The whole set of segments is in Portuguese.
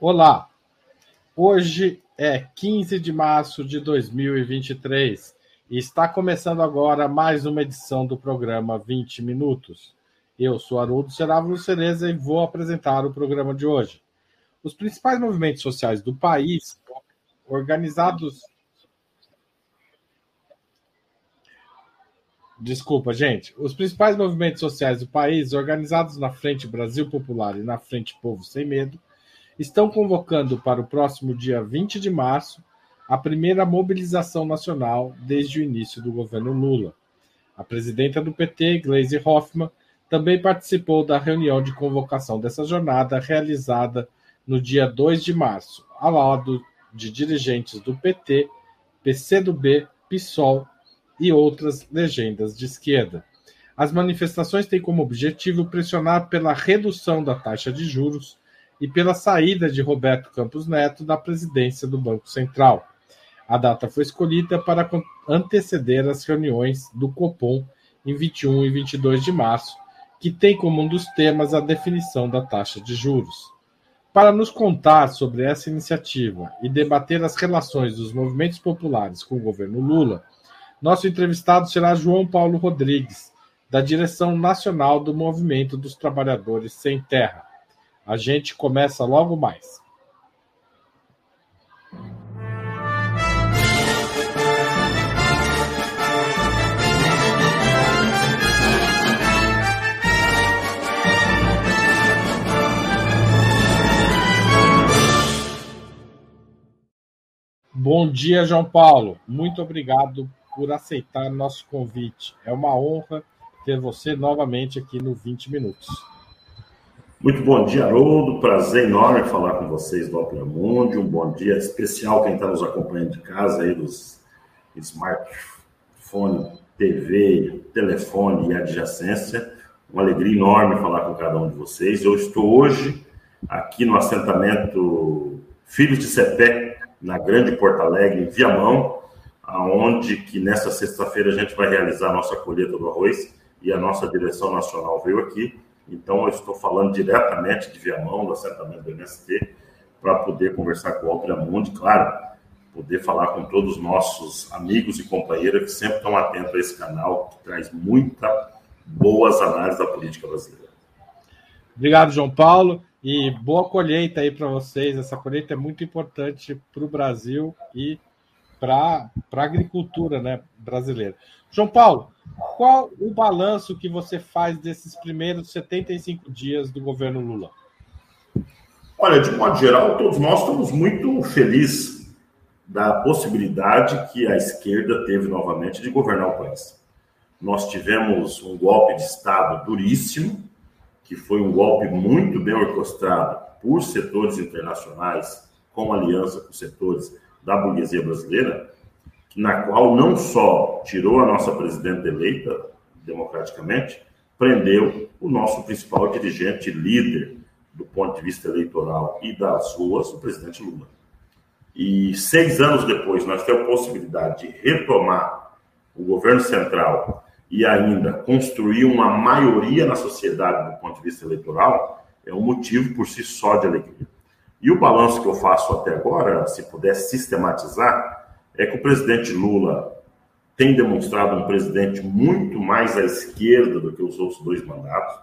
Olá, hoje é 15 de março de 2023 e está começando agora mais uma edição do programa 20 Minutos. Eu sou Haroldo Serávulo Cereza e vou apresentar o programa de hoje. Os principais movimentos sociais do país, organizados. Desculpa, gente. Os principais movimentos sociais do país, organizados na Frente Brasil Popular e na Frente Povo Sem Medo, estão convocando para o próximo dia 20 de março a primeira mobilização nacional desde o início do governo Lula. A presidenta do PT, Gleisi Hoffmann, também participou da reunião de convocação dessa jornada realizada no dia 2 de março, ao lado de dirigentes do PT, PCdoB, PSOL e outras legendas de esquerda. As manifestações têm como objetivo pressionar pela redução da taxa de juros e pela saída de Roberto Campos Neto da presidência do Banco Central. A data foi escolhida para anteceder as reuniões do Copom em 21 e 22 de março, que tem como um dos temas a definição da taxa de juros. Para nos contar sobre essa iniciativa e debater as relações dos movimentos populares com o governo Lula, nosso entrevistado será João Paulo Rodrigues, da direção nacional do Movimento dos Trabalhadores Sem Terra. A gente começa logo mais. Bom dia, João Paulo. Muito obrigado por aceitar nosso convite. É uma honra ter você novamente aqui no 20 Minutos. Muito bom dia, Haroldo. Prazer enorme falar com vocês do Opera Mundi. Um bom dia especial quem está nos acompanhando de casa aí dos smartphone, TV, telefone e adjacência. Uma alegria enorme falar com cada um de vocês. Eu estou hoje aqui no assentamento Filhos de Cepé, na Grande Porto Alegre, em Viamão, aonde que nessa sexta-feira a gente vai realizar a nossa colheita do arroz e a nossa direção nacional veio aqui então, eu estou falando diretamente de Viamão, do assentamento do MST, para poder conversar com o Altramundi, claro, poder falar com todos os nossos amigos e companheiros que sempre estão atentos a esse canal, que traz muita boas análises da política brasileira. Obrigado, João Paulo, e boa colheita aí para vocês. Essa colheita é muito importante para o Brasil e para a agricultura né, brasileira. João Paulo, qual o balanço que você faz desses primeiros 75 dias do governo Lula? Olha, de modo geral, todos nós estamos muito felizes da possibilidade que a esquerda teve novamente de governar o país. Nós tivemos um golpe de Estado duríssimo, que foi um golpe muito bem orquestrado por setores internacionais, com aliança com setores da burguesia brasileira, na qual não só tirou a nossa presidenta eleita democraticamente, prendeu o nosso principal dirigente líder do ponto de vista eleitoral e das ruas, o presidente Lula. E seis anos depois, nós temos a possibilidade de retomar o governo central e ainda construir uma maioria na sociedade do ponto de vista eleitoral, é um motivo por si só de alegria. E o balanço que eu faço até agora, se pudesse sistematizar, é que o presidente Lula tem demonstrado um presidente muito mais à esquerda do que os outros dois mandatos,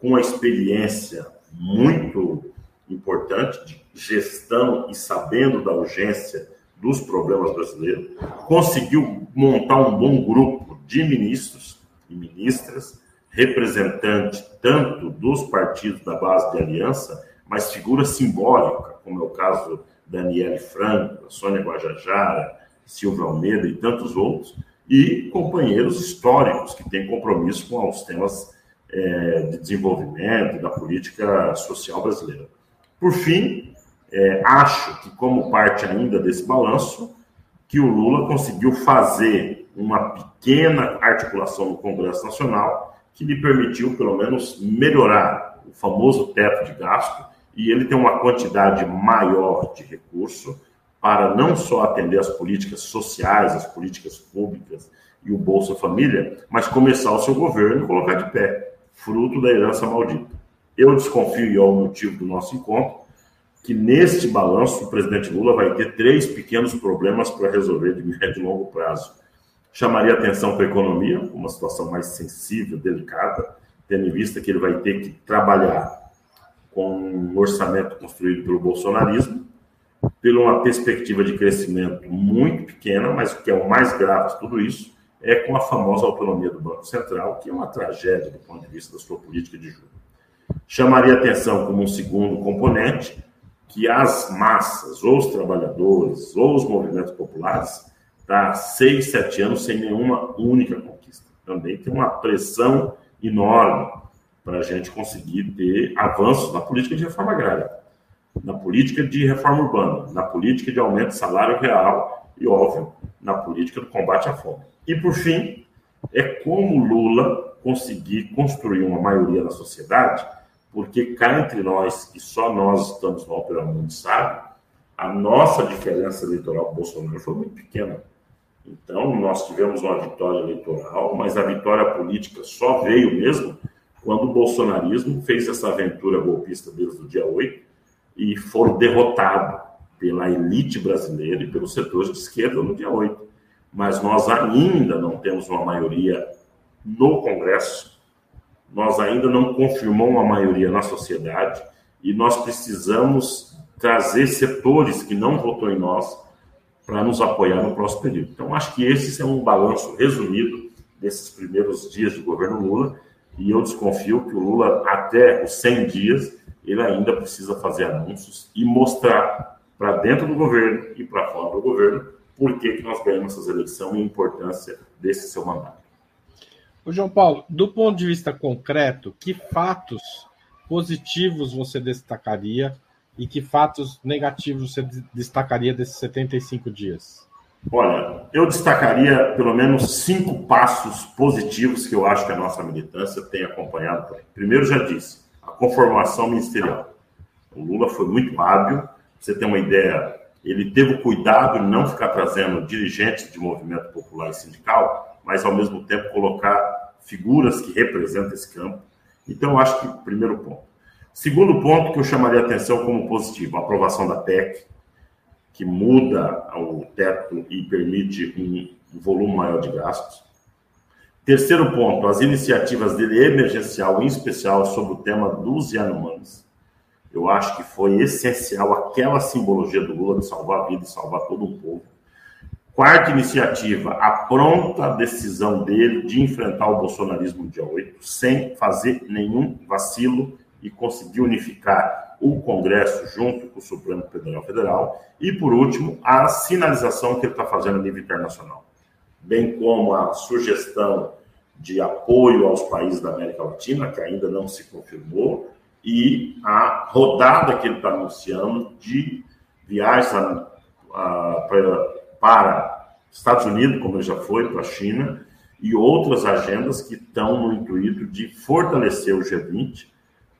com uma experiência muito importante de gestão e sabendo da urgência dos problemas brasileiros, conseguiu montar um bom grupo de ministros e ministras, representante tanto dos partidos da base de aliança mas figura simbólica, como é o caso da Daniele Franco, Sônia Guajajara, Silvio Almeida e tantos outros, e companheiros históricos que têm compromisso com os temas é, de desenvolvimento da política social brasileira. Por fim, é, acho que como parte ainda desse balanço, que o Lula conseguiu fazer uma pequena articulação no Congresso Nacional que lhe permitiu, pelo menos, melhorar o famoso teto de gasto e ele tem uma quantidade maior de recurso para não só atender as políticas sociais, as políticas públicas e o Bolsa Família, mas começar o seu governo e colocar de pé, fruto da herança maldita. Eu desconfio, e é o motivo do nosso encontro, que neste balanço o presidente Lula vai ter três pequenos problemas para resolver de médio e longo prazo. Chamaria atenção para a economia, uma situação mais sensível, delicada, tendo em vista que ele vai ter que trabalhar com um orçamento construído pelo bolsonarismo, pela uma perspectiva de crescimento muito pequena, mas o que é o mais grave de tudo isso é com a famosa autonomia do Banco Central, que é uma tragédia do ponto de vista da sua política de juros. Chamaria atenção como um segundo componente que as massas, ou os trabalhadores, ou os movimentos populares, está seis, sete anos sem nenhuma única conquista. Também tem uma pressão enorme para a gente conseguir ter avanços na política de reforma agrária, na política de reforma urbana, na política de aumento de salário real e, óbvio, na política do combate à fome. E, por fim, é como Lula conseguir construir uma maioria na sociedade porque cá entre nós, que só nós estamos no Ópera Mundo sabe, a nossa diferença eleitoral com Bolsonaro foi muito pequena. Então, nós tivemos uma vitória eleitoral, mas a vitória política só veio mesmo quando o bolsonarismo fez essa aventura golpista desde o dia 8 e foi derrotado pela elite brasileira e pelos setores de esquerda no dia 8. Mas nós ainda não temos uma maioria no Congresso nós ainda não confirmamos uma maioria na sociedade e nós precisamos trazer setores que não votou em nós para nos apoiar no próximo período. Então, acho que esse é um balanço resumido desses primeiros dias do governo Lula e eu desconfio que o Lula, até os 100 dias, ele ainda precisa fazer anúncios e mostrar para dentro do governo e para fora do governo por que, que nós ganhamos essas eleições e a importância desse seu mandato. O João Paulo, do ponto de vista concreto, que fatos positivos você destacaria e que fatos negativos você destacaria desses 75 dias? Olha, eu destacaria pelo menos cinco passos positivos que eu acho que a nossa militância tem acompanhado. Primeiro, já disse, a conformação ministerial. O Lula foi muito hábil, você ter uma ideia, ele teve o cuidado de não ficar trazendo dirigentes de movimento popular e sindical, mas ao mesmo tempo colocar figuras que representam esse campo. Então, eu acho que primeiro ponto. Segundo ponto que eu chamaria atenção como positivo, a aprovação da PEC, que muda o teto e permite um volume maior de gastos. Terceiro ponto, as iniciativas dele emergencial, em especial sobre o tema dos Yanomamis. Eu acho que foi essencial aquela simbologia do Lula de salvar a vida e salvar todo um povo. Quarta iniciativa, a pronta decisão dele de enfrentar o bolsonarismo no dia 8, sem fazer nenhum vacilo e conseguir unificar o Congresso junto com o Supremo Tribunal Federal. E, por último, a sinalização que ele está fazendo a nível internacional, bem como a sugestão de apoio aos países da América Latina, que ainda não se confirmou, e a rodada que ele está anunciando de viagens a, a, para para Estados Unidos, como ele já foi, para a China, e outras agendas que estão no intuito de fortalecer o G20,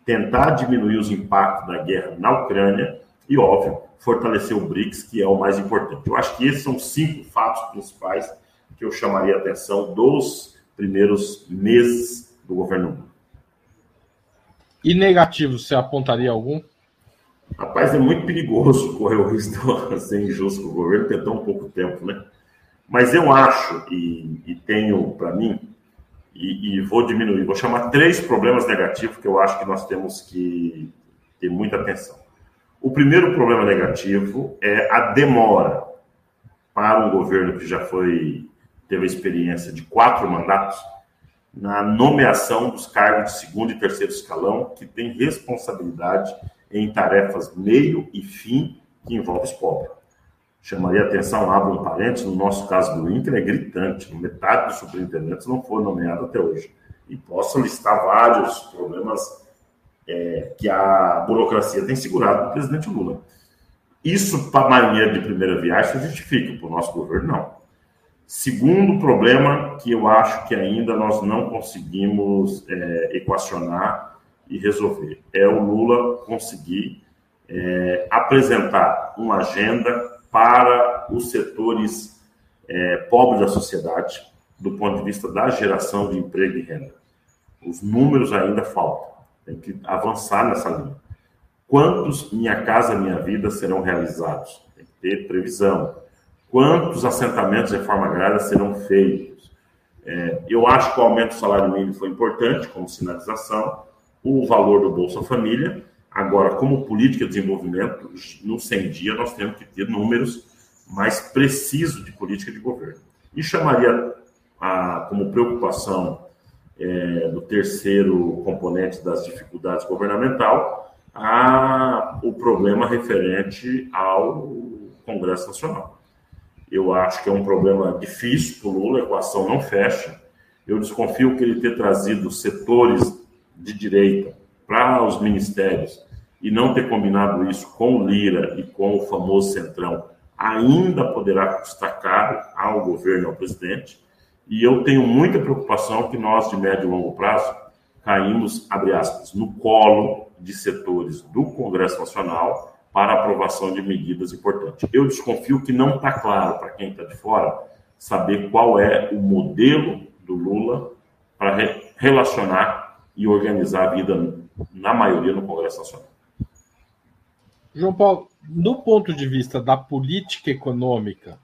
tentar diminuir os impactos da guerra na Ucrânia e, óbvio, fortalecer o BRICS, que é o mais importante. Eu acho que esses são cinco fatos principais que eu chamaria a atenção dos primeiros meses do governo Lula. E negativo, você apontaria algum? Rapaz, é muito perigoso correr o risco de ser injusto com o governo, ter tão pouco tempo, né? Mas eu acho, e, e tenho para mim, e, e, vou diminuir, vou chamar três problemas negativos que eu acho que nós temos que ter muita atenção. O primeiro problema negativo é a demora para um governo que já foi teve a experiência de quatro mandatos na nomeação dos cargos de segundo e terceiro escalão, que tem responsabilidade em tarefas meio e fim que envolvem os pobres. Chamaria atenção, abro um parênteses, no nosso caso do INCRA é gritante, metade dos superintendentes não foi nomeado até hoje. E posso listar vários problemas é, que a burocracia tem segurado do presidente Lula. Isso, para a marinheiro de primeira viagem, se justifica, para o nosso governo, não. Segundo problema que eu acho que ainda nós não conseguimos é, equacionar e resolver. É o Lula conseguir é, apresentar uma agenda para os setores é, pobres da sociedade, do ponto de vista da geração de emprego e renda. Os números ainda faltam, tem que avançar nessa linha. Quantos Minha Casa Minha Vida serão realizados? Tem que ter previsão. Quantos assentamentos de reforma agrária serão feitos? É, eu acho que o aumento do salário mínimo foi importante como sinalização, o valor do Bolsa Família. Agora, como política de desenvolvimento, no 100 dias nós temos que ter números mais precisos de política de governo. E chamaria a, como preocupação é, do terceiro componente das dificuldades governamental a, o problema referente ao Congresso Nacional. Eu acho que é um problema difícil para o Lula, a equação não fecha. Eu desconfio que ele ter trazido setores de direita para os ministérios e não ter combinado isso com o Lira e com o famoso Centrão ainda poderá custar caro ao governo ao presidente. E eu tenho muita preocupação que nós, de médio e longo prazo, caímos, abre aspas, no colo de setores do Congresso Nacional para aprovação de medidas importantes. Eu desconfio que não está claro para quem está de fora saber qual é o modelo do Lula para re relacionar e organizar a vida, na maioria, no Congresso Nacional. João Paulo, do ponto de vista da política econômica,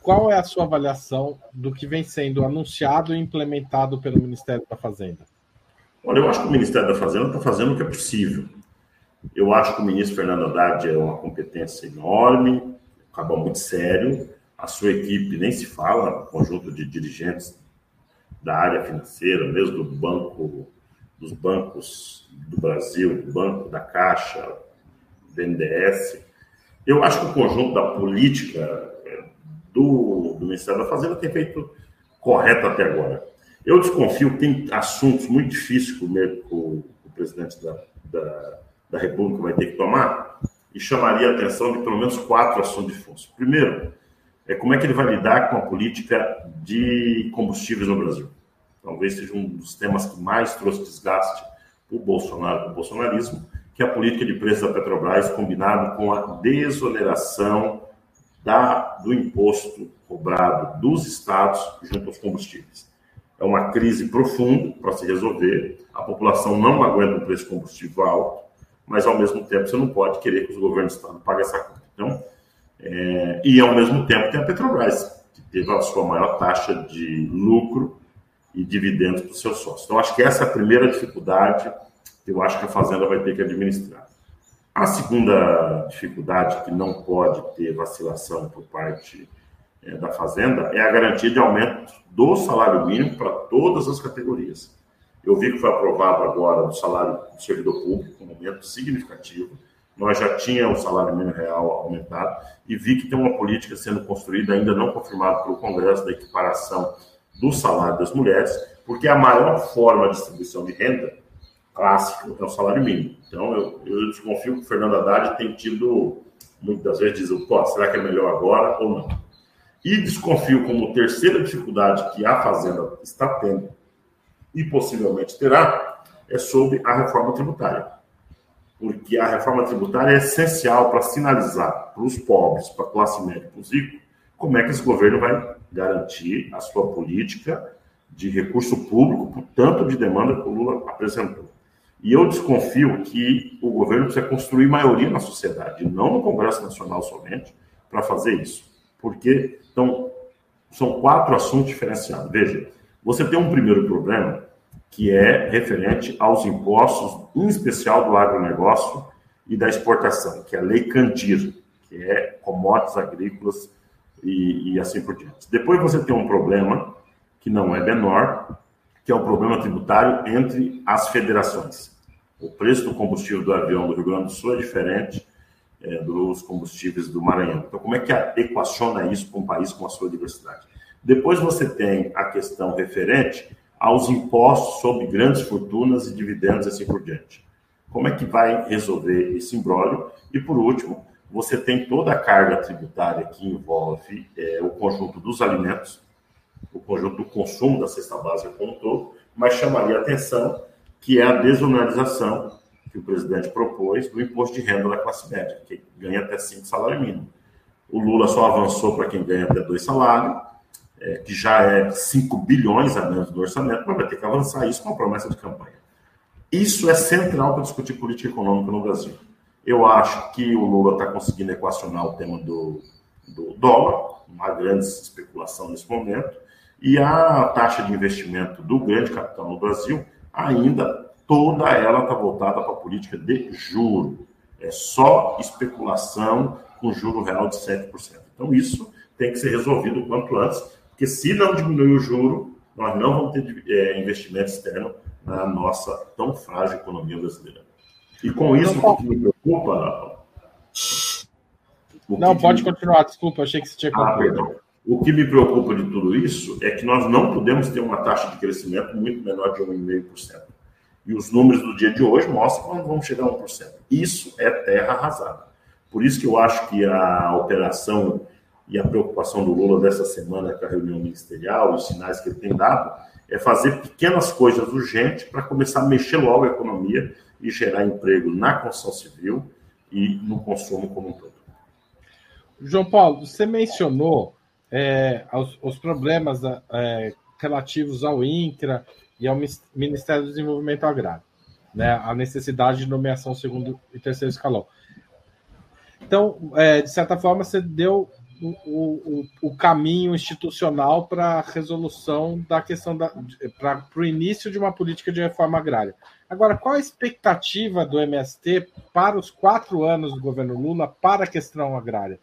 qual é a sua avaliação do que vem sendo anunciado e implementado pelo Ministério da Fazenda? Olha, eu acho que o Ministério da Fazenda está fazendo o que é possível. Eu acho que o ministro Fernando Haddad é uma competência enorme, acaba muito sério. A sua equipe nem se fala, conjunto de dirigentes da área financeira, mesmo do banco, dos bancos do Brasil, do banco da Caixa, BNDES. Eu acho que o conjunto da política é, do, do Ministério da Fazenda tem feito correto até agora. Eu desconfio que tem assuntos muito difíceis o, o, o presidente da, da, da, República vai ter que tomar e chamaria a atenção de pelo menos quatro assuntos de fundo. Primeiro, é como é que ele vai lidar com a política de combustíveis no Brasil. Talvez seja um dos temas que mais trouxe desgaste para o Bolsonaro, para o bolsonarismo, que é a política de preço da Petrobras, combinado com a desoneração da, do imposto cobrado dos estados junto aos combustíveis. É uma crise profunda para se resolver. A população não aguenta um preço combustível alto, mas ao mesmo tempo você não pode querer que os governos do paguem essa conta. Então, é, e ao mesmo tempo tem a Petrobras, que teve a sua maior taxa de lucro e dividendos para os seus sócios. Então, acho que essa é a primeira dificuldade eu acho que a Fazenda vai ter que administrar. A segunda dificuldade, que não pode ter vacilação por parte é, da Fazenda, é a garantia de aumento do salário mínimo para todas as categorias. Eu vi que foi aprovado agora o salário do servidor público, um aumento significativo. Nós já tínhamos o salário mínimo real aumentado e vi que tem uma política sendo construída, ainda não confirmada pelo Congresso, da equiparação do salário das mulheres, porque a maior forma de distribuição de renda clássico é o salário mínimo. Então, eu, eu desconfio que o Fernando Haddad tem tido, muitas vezes, diz, pô, será que é melhor agora ou não? E desconfio como terceira dificuldade que a Fazenda está tendo e possivelmente terá é sobre a reforma tributária. Porque a reforma tributária é essencial para sinalizar para os pobres, para a classe média, para os ricos, como é que esse governo vai garantir a sua política de recurso público, por tanto de demanda que o Lula apresentou. E eu desconfio que o governo precisa construir maioria na sociedade, não no Congresso Nacional somente, para fazer isso. Porque então, são quatro assuntos diferenciados. Veja, você tem um primeiro problema que é referente aos impostos, em especial do agronegócio e da exportação, que é a Lei Candir, que é commodities agrícolas e, e assim por diante. Depois você tem um problema que não é menor, que é o problema tributário entre as federações. O preço do combustível do avião do Rio Grande do Sul é diferente é, dos combustíveis do Maranhão. Então, como é que equaciona isso para um país com a sua diversidade? Depois você tem a questão referente aos impostos sobre grandes fortunas e dividendos e assim por diante. Como é que vai resolver esse imbróglio? E, por último, você tem toda a carga tributária que envolve é, o conjunto dos alimentos, o conjunto do consumo da cesta básica como um todo, mas chamaria a atenção que é a desonorização que o presidente propôs do imposto de renda da classe média, que ganha até cinco salários mínimos. O Lula só avançou para quem ganha até dois salários, é, que já é 5 bilhões a menos do orçamento, mas vai ter que avançar isso com a promessa de campanha. Isso é central para discutir política econômica no Brasil. Eu acho que o Lula está conseguindo equacionar o tema do, do dólar, uma grande especulação nesse momento, e a taxa de investimento do grande capital no Brasil, ainda toda ela está voltada para a política de juro. É só especulação com juro real de 7%. Então, isso tem que ser resolvido o quanto antes, porque se não diminuir o juro, nós não vamos ter é, investimento externo na nossa tão frágil economia brasileira. E com isso, o que me preocupa. Não, pode me... continuar, desculpa, achei que você tinha ah, perdão. O que me preocupa de tudo isso é que nós não podemos ter uma taxa de crescimento muito menor de 1,5%. E os números do dia de hoje mostram que nós vamos chegar a 1%. Isso é terra arrasada. Por isso que eu acho que a operação e a preocupação do Lula dessa semana com a reunião ministerial, os sinais que ele tem dado, é fazer pequenas coisas urgentes para começar a mexer logo a economia e gerar emprego na construção civil e no consumo como um todo. João Paulo, você mencionou é, os, os, problemas é, relativos ao INCRA e ao Ministério do Desenvolvimento Agrário, né, a necessidade de nomeação segundo e terceiro escalão. Então, é, de certa forma, você deu o, o, caminho institucional para a resolução da questão da para o início de uma política de reforma agrária. Agora, qual a expectativa do MST para os quatro anos do governo Lula para a questão agrária?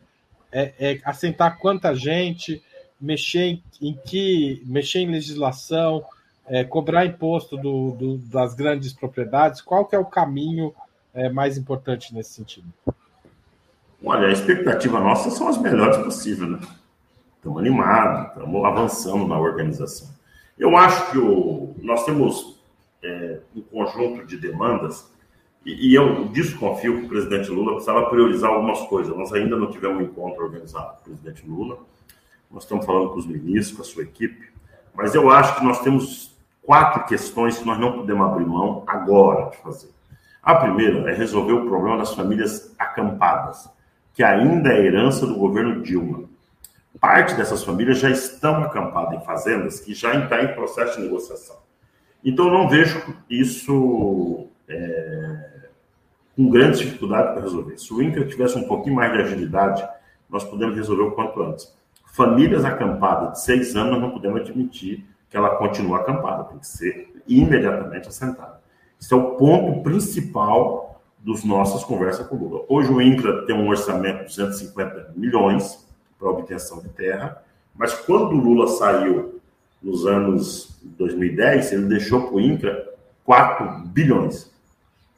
É, é assentar quanta gente, mexer em, em que mexer em legislação, é, cobrar imposto do, do, das grandes propriedades. Qual que é o caminho é, mais importante nesse sentido? Olha, a expectativa nossa são as melhores possíveis, né? Estamos animados, estamos avançando na organização. Eu acho que o, nós temos é, um conjunto de demandas e, e, eu desconfio que o presidente Lula precisava priorizar algumas coisas. Nós ainda não tivemos um encontro organizado com o presidente Lula. Nós estamos falando com os ministros, com a sua equipe. Mas eu acho que nós temos quatro questões que nós não podemos abrir mão agora de fazer. A primeira é resolver o problema das famílias acampadas que ainda é herança do governo Dilma. Parte dessas famílias já estão acampadas em fazendas que já está em processo de negociação. Então, não vejo isso é, com grandes dificuldades para resolver. Se o INCRA tivesse um pouquinho mais de agilidade, nós podemos resolver o quanto antes. Famílias acampadas de seis anos, não podemos admitir que ela continue acampada, tem que ser imediatamente assentada. Esse é o ponto principal dos nossas conversas com o Lula. Hoje o INCRA tem um orçamento de 250 milhões para obtenção de terra, mas quando o Lula saiu nos anos 2010, ele deixou para o INCRA 4 bilhões.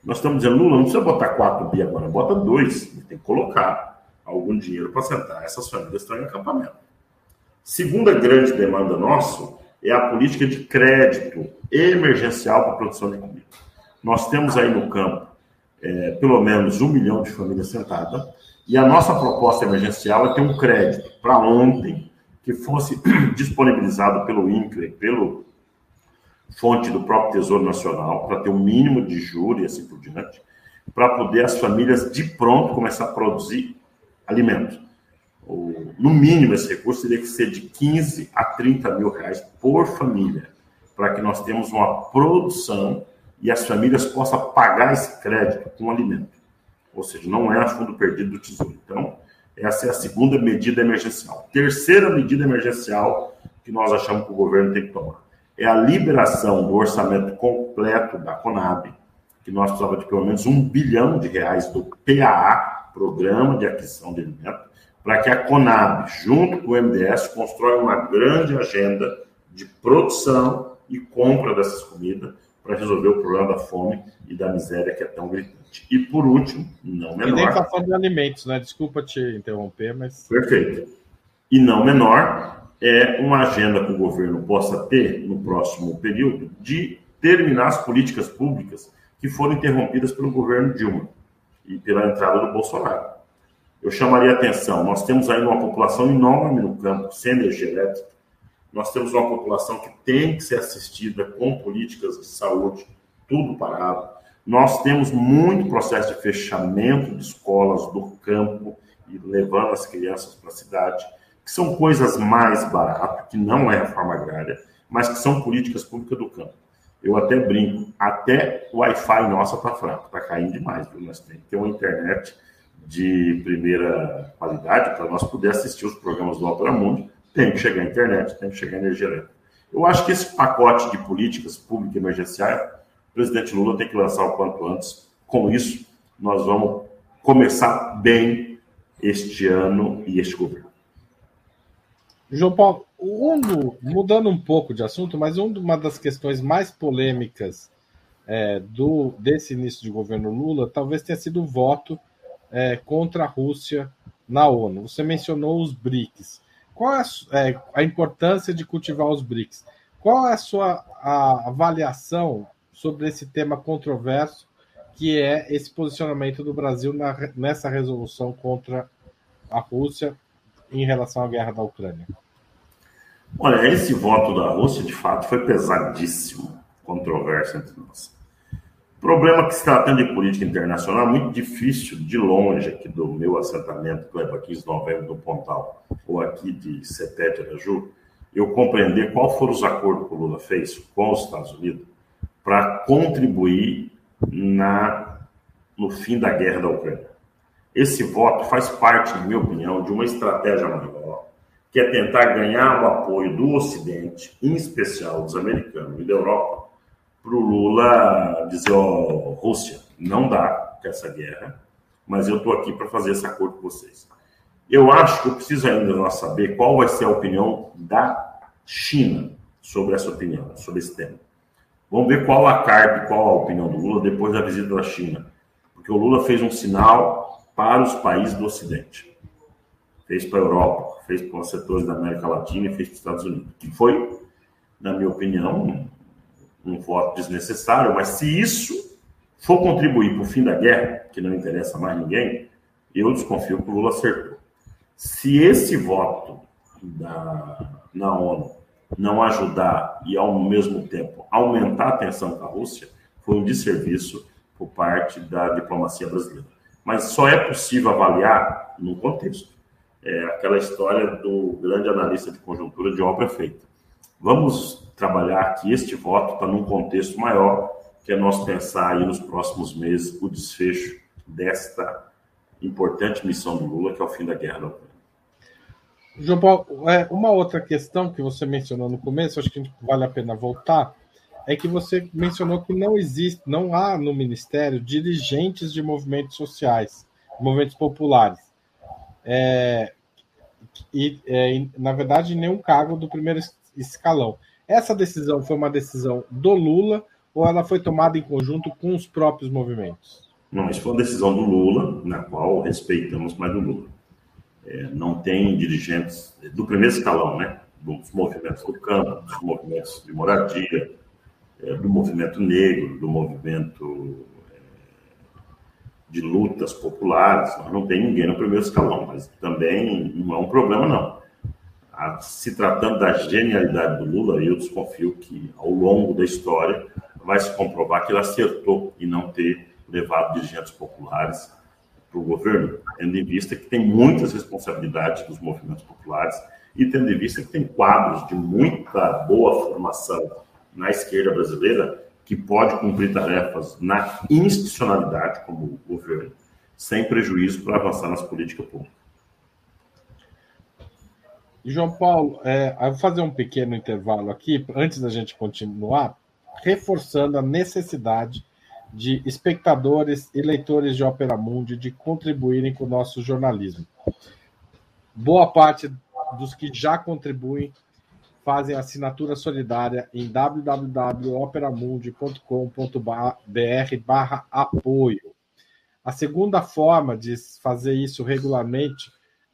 Nós estamos dizendo, Lula, não precisa botar 4 bi agora, bota 2. Tem que colocar algum dinheiro para sentar essas famílias estão em acampamento. Segunda grande demanda nossa é a política de crédito emergencial para a produção de comida. Nós temos aí no campo é, pelo menos um milhão de famílias sentadas. E a nossa proposta emergencial é ter um crédito para ontem que fosse disponibilizado pelo INCRE, pelo fonte do próprio Tesouro Nacional, para ter um mínimo de juros e assim por diante, para poder as famílias de pronto começar a produzir alimentos. No mínimo, esse recurso teria que ser de 15 a 30 mil reais por família, para que nós tenhamos uma produção e as famílias possam pagar esse crédito com alimento. Ou seja, não é fundo perdido do Tesouro. Então, essa é a segunda medida emergencial. Terceira medida emergencial que nós achamos que o governo tem que tomar é a liberação do orçamento completo da Conab, que nós precisamos de pelo menos um bilhão de reais do PAA, Programa de Aquisição de Alimentos, para que a Conab, junto com o MDS, constrói uma grande agenda de produção e compra dessas comidas para resolver o problema da fome e da miséria que é tão gritante. E por último, não menor. E nem está falando de alimentos, né? Desculpa te interromper, mas. Perfeito. E não menor é uma agenda que o governo possa ter no próximo período de terminar as políticas públicas que foram interrompidas pelo governo Dilma e pela entrada do Bolsonaro. Eu chamaria atenção, nós temos ainda uma população enorme no campo sem energia elétrica, nós temos uma população que tem que ser assistida com políticas de saúde, tudo parado. Nós temos muito processo de fechamento de escolas do campo e levando as crianças para a cidade, que são coisas mais baratas, que não é reforma agrária, mas que são políticas públicas do campo. Eu até brinco, até o Wi-Fi nossa está fraco, está caindo demais, viu? Nós temos que ter uma internet de primeira qualidade para nós poder assistir os programas do Opera Mundi. Tem que chegar a internet, tem que chegar a energia elétrica. Eu acho que esse pacote de políticas públicas emergenciais, o presidente Lula tem que lançar o quanto antes. Com isso, nós vamos começar bem este ano e este governo. João Paulo, um do, mudando um pouco de assunto, mas uma das questões mais polêmicas é, do, desse início de governo Lula talvez tenha sido o voto é, contra a Rússia na ONU. Você mencionou os BRICS. Qual é a, é, a importância de cultivar os BRICS? Qual é a sua a avaliação sobre esse tema controverso, que é esse posicionamento do Brasil na, nessa resolução contra a Rússia em relação à guerra da Ucrânia? Olha, esse voto da Rússia, de fato, foi pesadíssimo, controverso entre nós. Problema que se tratando de política internacional é muito difícil, de longe, aqui do meu assentamento, leva 15 de novembro do Pontal, ou aqui de Setete Araju, eu compreender qual foram os acordos que o Lula fez com os Estados Unidos para contribuir na, no fim da guerra da Ucrânia. Esse voto faz parte, na minha opinião, de uma estratégia maior, que é tentar ganhar o apoio do Ocidente, em especial dos americanos e da Europa, para o Lula dizer: Ó, Rússia, não dá com essa guerra, mas eu estou aqui para fazer esse acordo com vocês. Eu acho que eu preciso ainda nós saber qual vai ser a opinião da China sobre essa opinião, sobre esse tema. Vamos ver qual a carta qual a opinião do Lula depois da visita da China. Porque o Lula fez um sinal para os países do Ocidente. Fez para a Europa, fez para os setores da América Latina e fez para os Estados Unidos. Que foi, na minha opinião, um, voto desnecessário, mas se isso for contribuir para o fim da guerra, que não interessa mais ninguém, eu desconfio que o Lula acertou. Se esse voto da, na ONU não ajudar e, ao mesmo tempo, aumentar a tensão com a Rússia, foi um desserviço por parte da diplomacia brasileira. Mas só é possível avaliar no contexto. É aquela história do grande analista de conjuntura de obra feita. Vamos trabalhar que este voto está num contexto maior, que é nós pensar aí nos próximos meses o desfecho desta importante missão do Lula, que é o fim da guerra. João Paulo, é, uma outra questão que você mencionou no começo, acho que vale a pena voltar, é que você mencionou que não existe, não há no Ministério dirigentes de movimentos sociais, movimentos populares. É, e, é, na verdade, nenhum cargo do primeiro escalão. Essa decisão foi uma decisão do Lula ou ela foi tomada em conjunto com os próprios movimentos? Não, isso foi uma decisão do Lula, na qual respeitamos mais do Lula. É, não tem dirigentes do primeiro escalão, né? Dos movimentos do campo, dos movimentos de moradia, é, do movimento negro, do movimento é, de lutas populares. Não tem ninguém no primeiro escalão, mas também não é um problema, não. A, se tratando da genialidade do Lula, eu desconfio que ao longo da história vai se comprovar que ele acertou em não ter levado dirigentes populares para o governo, tendo em vista que tem muitas responsabilidades dos movimentos populares e tendo em vista que tem quadros de muita boa formação na esquerda brasileira que pode cumprir tarefas na institucionalidade como governo, sem prejuízo para avançar nas políticas públicas. João Paulo, é, eu vou fazer um pequeno intervalo aqui, antes da gente continuar, reforçando a necessidade de espectadores e leitores de Opera Mundi de contribuírem com o nosso jornalismo. Boa parte dos que já contribuem fazem assinatura solidária em www.operamundi.com.br barra apoio. A segunda forma de fazer isso regularmente,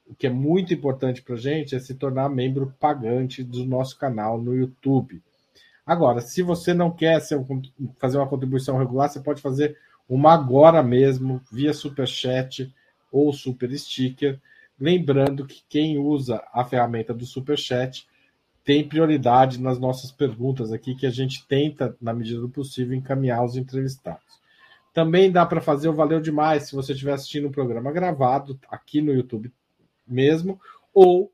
o que é muito importante para a gente, é se tornar membro pagante do nosso canal no YouTube. Agora, se você não quer um, fazer uma contribuição regular, você pode fazer uma agora mesmo, via Superchat ou Super Sticker. Lembrando que quem usa a ferramenta do Superchat tem prioridade nas nossas perguntas aqui, que a gente tenta, na medida do possível, encaminhar os entrevistados. Também dá para fazer o Valeu Demais se você estiver assistindo um programa gravado aqui no YouTube mesmo, ou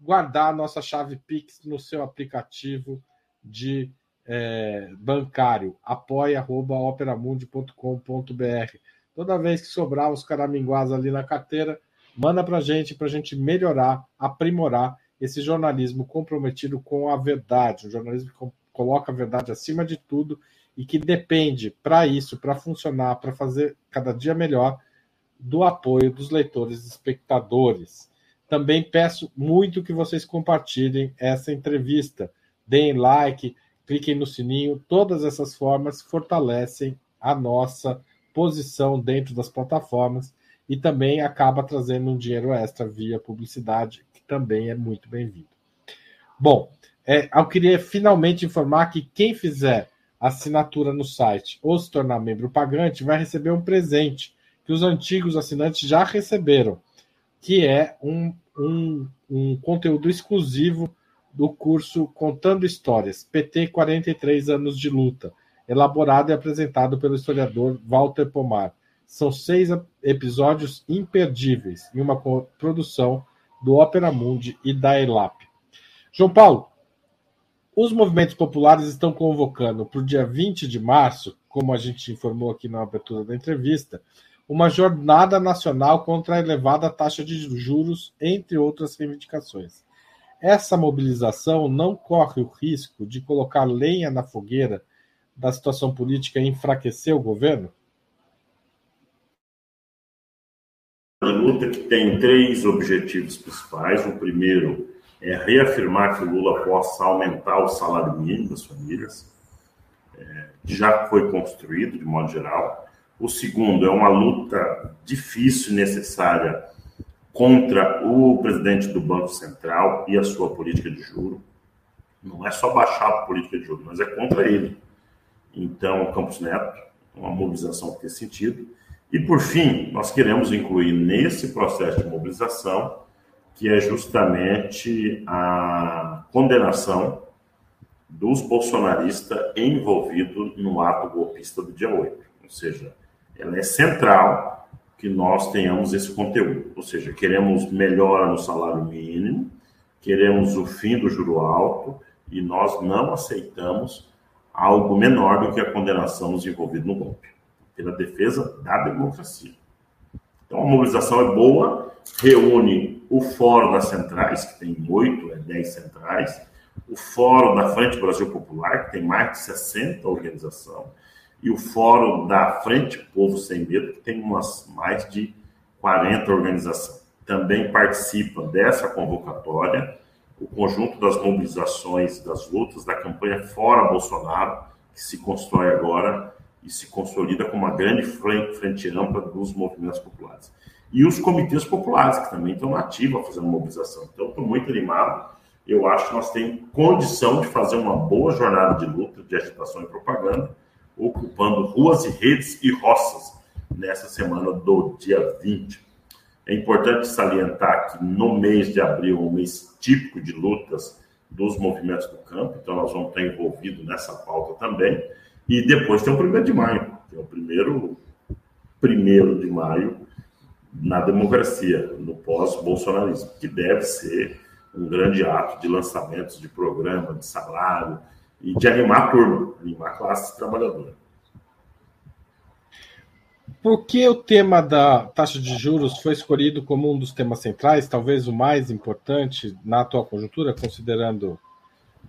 guardar a nossa chave Pix no seu aplicativo de é, bancário, apoia.operamundi.com.br. Toda vez que sobrar os caraminguás ali na carteira, manda para gente, para a gente melhorar, aprimorar esse jornalismo comprometido com a verdade, um jornalismo que coloca a verdade acima de tudo e que depende, para isso, para funcionar, para fazer cada dia melhor, do apoio dos leitores e espectadores. Também peço muito que vocês compartilhem essa entrevista, deem like, cliquem no sininho, todas essas formas fortalecem a nossa posição dentro das plataformas e também acaba trazendo um dinheiro extra via publicidade, que também é muito bem-vindo. Bom, é, eu queria finalmente informar que quem fizer assinatura no site ou se tornar membro pagante vai receber um presente que os antigos assinantes já receberam, que é um, um, um conteúdo exclusivo do curso Contando Histórias, PT 43 anos de luta, elaborado e apresentado pelo historiador Walter Pomar. São seis episódios imperdíveis em uma produção do Opera Mundi e da ELAP. João Paulo, os movimentos populares estão convocando para o dia 20 de março, como a gente informou aqui na abertura da entrevista, uma jornada nacional contra a elevada taxa de juros, entre outras reivindicações. Essa mobilização não corre o risco de colocar lenha na fogueira da situação política e enfraquecer o governo? A luta que tem três objetivos principais. O primeiro é reafirmar que o Lula possa aumentar o salário mínimo das famílias, é, que já foi construído de modo geral. O segundo é uma luta difícil e necessária contra o presidente do Banco Central e a sua política de juro. Não é só baixar a política de juro, mas é contra ele. Então, Campos Neto, uma mobilização que tem sentido. E, por fim, nós queremos incluir nesse processo de mobilização, que é justamente a condenação dos bolsonaristas envolvidos no ato golpista do dia 8. Ou seja, ela é central que nós tenhamos esse conteúdo. Ou seja, queremos melhora no salário mínimo, queremos o fim do juro alto e nós não aceitamos algo menor do que a condenação dos envolvidos no golpe, pela defesa da democracia. Então, a mobilização é boa, reúne o Fórum das Centrais, que tem oito, é dez centrais, o Fórum da Frente Brasil Popular, que tem mais de 60 organizações, e o Fórum da Frente Povo Sem Medo, que tem umas mais de 40 organizações. Também participa dessa convocatória o conjunto das mobilizações, das lutas da campanha Fora Bolsonaro, que se constrói agora e se consolida como uma grande frente, frente ampla dos movimentos populares. E os comitês populares, que também estão ativos fazendo mobilização. Então, estou muito animado. Eu acho que nós temos condição de fazer uma boa jornada de luta, de agitação e propaganda, ocupando ruas e redes e roças nessa semana do dia 20. É importante salientar que no mês de abril, um mês típico de lutas dos movimentos do campo, então nós vamos estar envolvidos nessa pauta também. E depois tem o primeiro de maio, é o primeiro, primeiro de maio na democracia, no pós-bolsonarismo, que deve ser um grande ato de lançamentos de programa, de salário, e de animar a turma, animar a classe trabalhadora. Por que o tema da taxa de juros foi escolhido como um dos temas centrais, talvez o mais importante na atual conjuntura, considerando,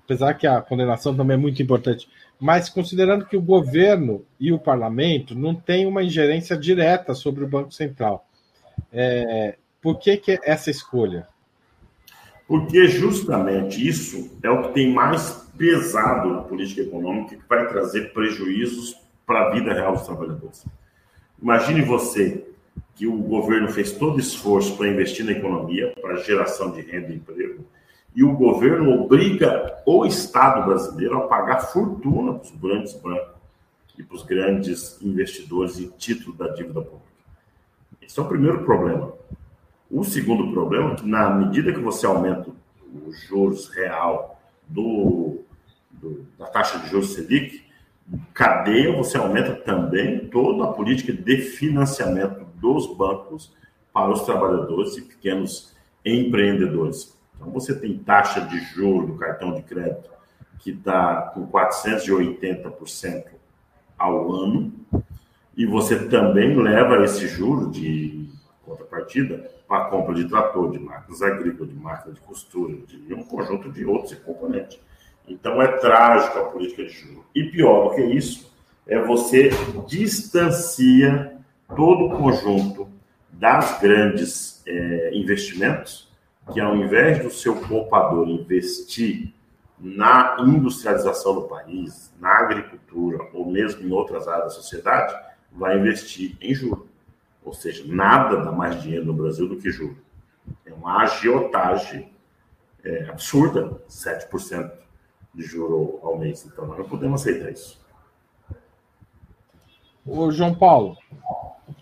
apesar que a condenação também é muito importante, mas considerando que o governo e o parlamento não têm uma ingerência direta sobre o Banco Central? É, por que, que essa escolha? Porque justamente isso é o que tem mais pesado na política econômica que vai trazer prejuízos para a vida real dos trabalhadores. Imagine você que o governo fez todo esforço para investir na economia, para geração de renda e emprego, e o governo obriga o Estado brasileiro a pagar fortuna para os grandes bancos e para os grandes investidores em título da dívida pública. Esse é o primeiro problema. O segundo problema é que, na medida que você aumenta os juros real do, do, da taxa de juros Selic, cadeia você aumenta também toda a política de financiamento dos bancos para os trabalhadores e pequenos empreendedores. Então, você tem taxa de juros do cartão de crédito que está com 480% ao ano, e você também leva esse juro de contrapartida a compra de trator, de máquinas agrícolas, de máquinas de costura, de um conjunto de outros componentes. Então é trágico a política de juros. E pior do que isso, é você distancia todo o conjunto das grandes é, investimentos, que ao invés do seu poupador investir na industrialização do país, na agricultura ou mesmo em outras áreas da sociedade, vai investir em juros. Ou seja, nada dá mais dinheiro no Brasil do que juros. É uma agiotagem é, absurda, 7% de juro ao mês. Então, nós não podemos aceitar isso. Ô, João Paulo,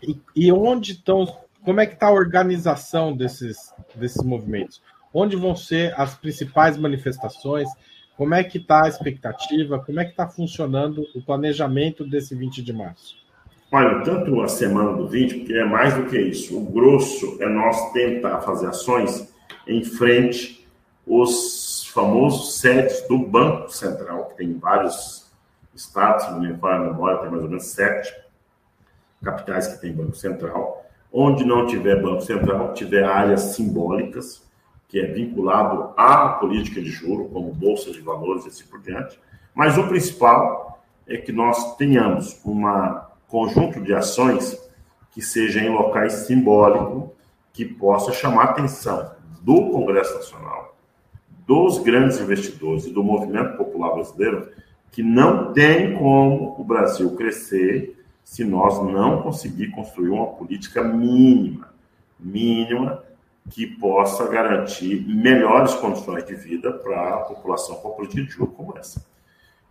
e, e onde estão, como é que está a organização desses, desses movimentos? Onde vão ser as principais manifestações? Como é que está a expectativa? Como é que está funcionando o planejamento desse 20 de março? Olha, tanto a semana do 20, porque é mais do que isso. O grosso é nós tentar fazer ações em frente os famosos sedes do Banco Central, que tem vários estados, não me falha a memória, tem mais ou menos sete capitais que tem Banco Central. Onde não tiver Banco Central, tiver áreas simbólicas, que é vinculado à política de juro, como bolsa de valores e assim por diante. Mas o principal é que nós tenhamos um conjunto de ações que seja em locais simbólicos, que possa chamar a atenção do Congresso Nacional, dos grandes investidores e do movimento popular brasileiro que não tem como o Brasil crescer se nós não conseguir construir uma política mínima, mínima, que possa garantir melhores condições de vida para a população com a política de juros como essa.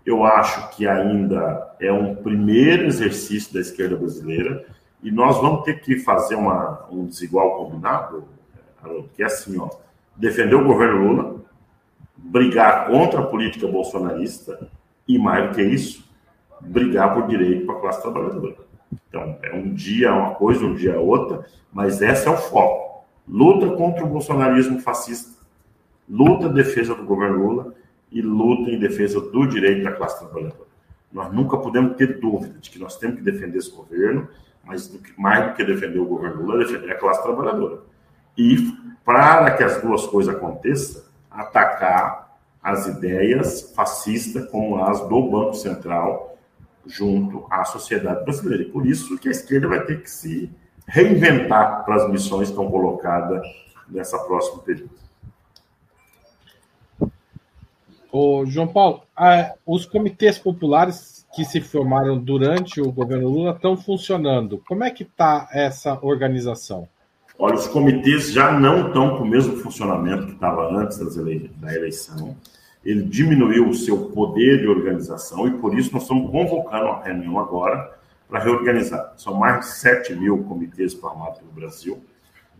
Eu acho que ainda é um primeiro exercício da esquerda brasileira e nós vamos ter que fazer uma, um desigual combinado, que é assim, ó, defender o governo Lula, brigar contra a política bolsonarista e, mais do que isso, brigar por direito para a classe trabalhadora. Então, é um dia uma coisa, um dia outra, mas esse é o foco. Luta contra o bolsonarismo fascista, luta defesa do governo Lula e luta em defesa do direito da classe trabalhadora. Nós nunca podemos ter dúvida de que nós temos que defender esse governo, mas do que, mais do que defender o governo Lula, defender a classe trabalhadora. E, para que as duas coisas aconteçam, atacar as ideias fascistas como as do Banco Central junto à sociedade brasileira. E por isso que a esquerda vai ter que se reinventar para as missões que estão colocadas nessa próxima período. Ô, João Paulo, os comitês populares que se formaram durante o governo Lula estão funcionando. Como é que está essa organização? Olha, os comitês já não estão com o mesmo funcionamento que estava antes da eleição. Ele diminuiu o seu poder de organização e por isso nós estamos convocando uma reunião agora para reorganizar. São mais de 7 mil comitês formados no Brasil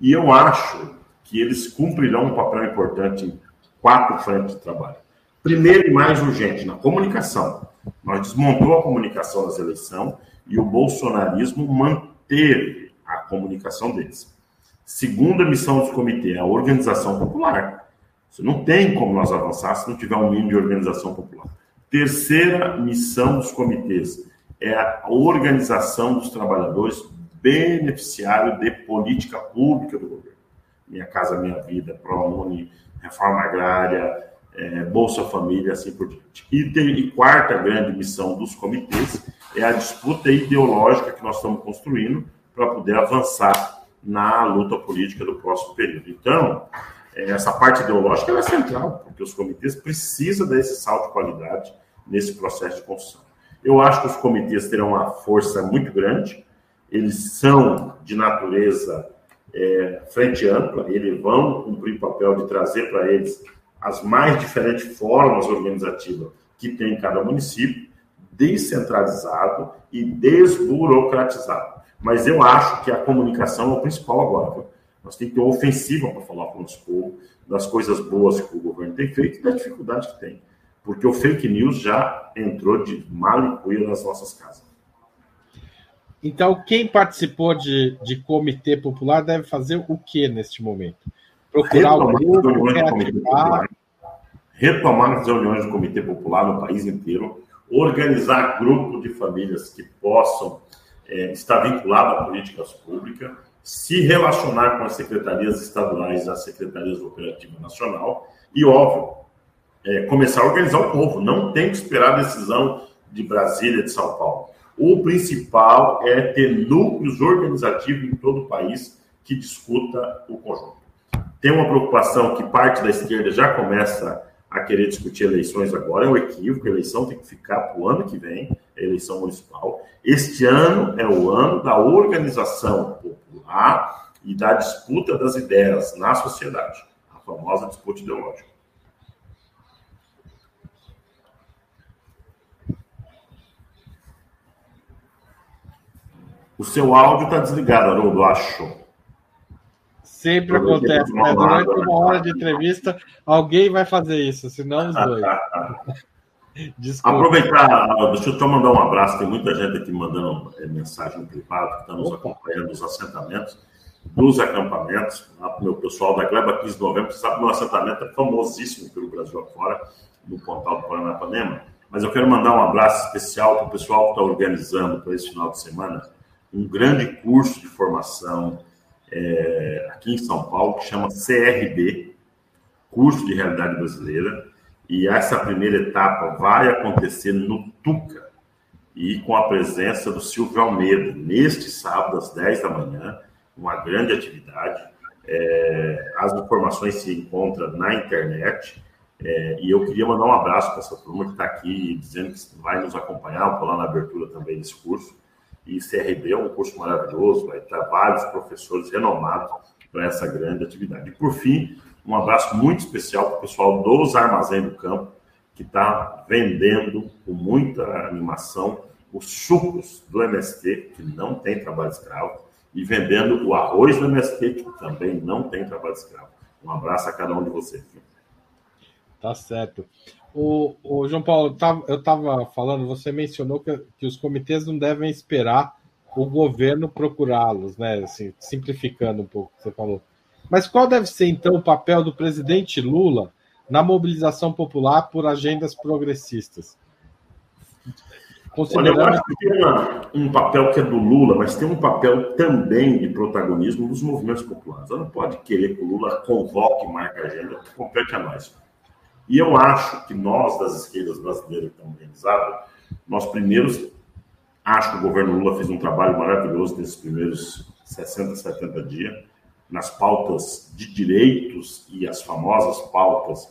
e eu acho que eles cumprirão um papel importante em quatro frentes de trabalho. Primeiro e mais urgente, na comunicação. Nós desmontou a comunicação das eleições e o bolsonarismo manteve a comunicação deles. Segunda missão dos comitês, a organização popular. Você não tem como nós avançar se não tiver um mínimo de organização popular. Terceira missão dos comitês é a organização dos trabalhadores beneficiário de política pública do governo. Minha Casa Minha Vida, ProUni, Reforma Agrária, é, Bolsa Família, assim por diante. E, tem, e quarta grande missão dos comitês é a disputa ideológica que nós estamos construindo para poder avançar na luta política do próximo período. Então, é, essa parte ideológica é central, porque os comitês precisam desse salto de qualidade nesse processo de construção. Eu acho que os comitês terão uma força muito grande, eles são de natureza é, frente ampla, eles vão cumprir o papel de trazer para eles as mais diferentes formas organizativas que tem em cada município, descentralizado e desburocratizado. Mas eu acho que a comunicação é o principal agora. Viu? Nós temos que ter ofensiva para falar com o nosso povo das coisas boas que o governo tem feito e da dificuldade que tem. Porque o fake news já entrou de malicuia nas nossas casas. Então, quem participou de, de comitê popular deve fazer o que neste momento? Procurar o grupo, reativar... retomar as reuniões do Comitê Popular no país inteiro, organizar grupos de famílias que possam é, estar vinculados a políticas públicas, se relacionar com as secretarias estaduais e as secretarias do Operativo Nacional e, óbvio, é, começar a organizar o povo. Não tem que esperar a decisão de Brasília, de São Paulo. O principal é ter núcleos organizativos em todo o país que discuta o conjunto. Tem uma preocupação que parte da esquerda já começa a querer discutir eleições agora, é um equívoco, a eleição tem que ficar para o ano que vem, a eleição municipal. Este ano é o ano da organização popular e da disputa das ideias na sociedade, a famosa disputa ideológica. O seu áudio está desligado, Haroldo, acho. Sempre acontece, né? Durante uma hora de entrevista, alguém vai fazer isso, senão os dois. Desculpa. Aproveitar, deixa eu só mandar um abraço. Tem muita gente aqui mandando é, mensagem privada que está nos acompanhando nos assentamentos, dos acampamentos. O meu pessoal da Gleba 15 de novembro, sabe que meu assentamento é famosíssimo pelo Brasil afora, no portal do Paranapanema. Mas eu quero mandar um abraço especial para o pessoal que está organizando para esse final de semana um grande curso de formação é, aqui em São Paulo que chama CRB, Curso de Realidade Brasileira, e essa primeira etapa vai acontecer no Tuca e com a presença do Silvio Almeida, neste sábado às 10 da manhã, uma grande atividade. É, as informações se encontram na internet. É, e eu queria mandar um abraço para essa turma que está aqui dizendo que vai nos acompanhar, vou lá na abertura também desse curso e CRB é um curso maravilhoso, vai ter vários professores renomados para essa grande atividade. E, por fim, um abraço muito especial para o pessoal dos Armazém do Campo, que está vendendo com muita animação os sucos do MST, que não tem trabalho escravo, e vendendo o arroz do MST, que também não tem trabalho escravo. Um abraço a cada um de vocês. Tá certo. O, o João Paulo, eu estava falando, você mencionou que, que os comitês não devem esperar o governo procurá-los, né? Assim, simplificando um pouco o que você falou. Mas qual deve ser, então, o papel do presidente Lula na mobilização popular por agendas progressistas? Considerando... Olha, eu acho que tem uma, um papel que é do Lula, mas tem um papel também de protagonismo dos movimentos populares. Você não pode querer que o Lula convoque e marque a agenda, que compete a nós. E eu acho que nós, das esquerdas brasileiras que estamos organizadas, nós primeiros, acho que o governo Lula fez um trabalho maravilhoso nesses primeiros 60, 70 dias, nas pautas de direitos e as famosas pautas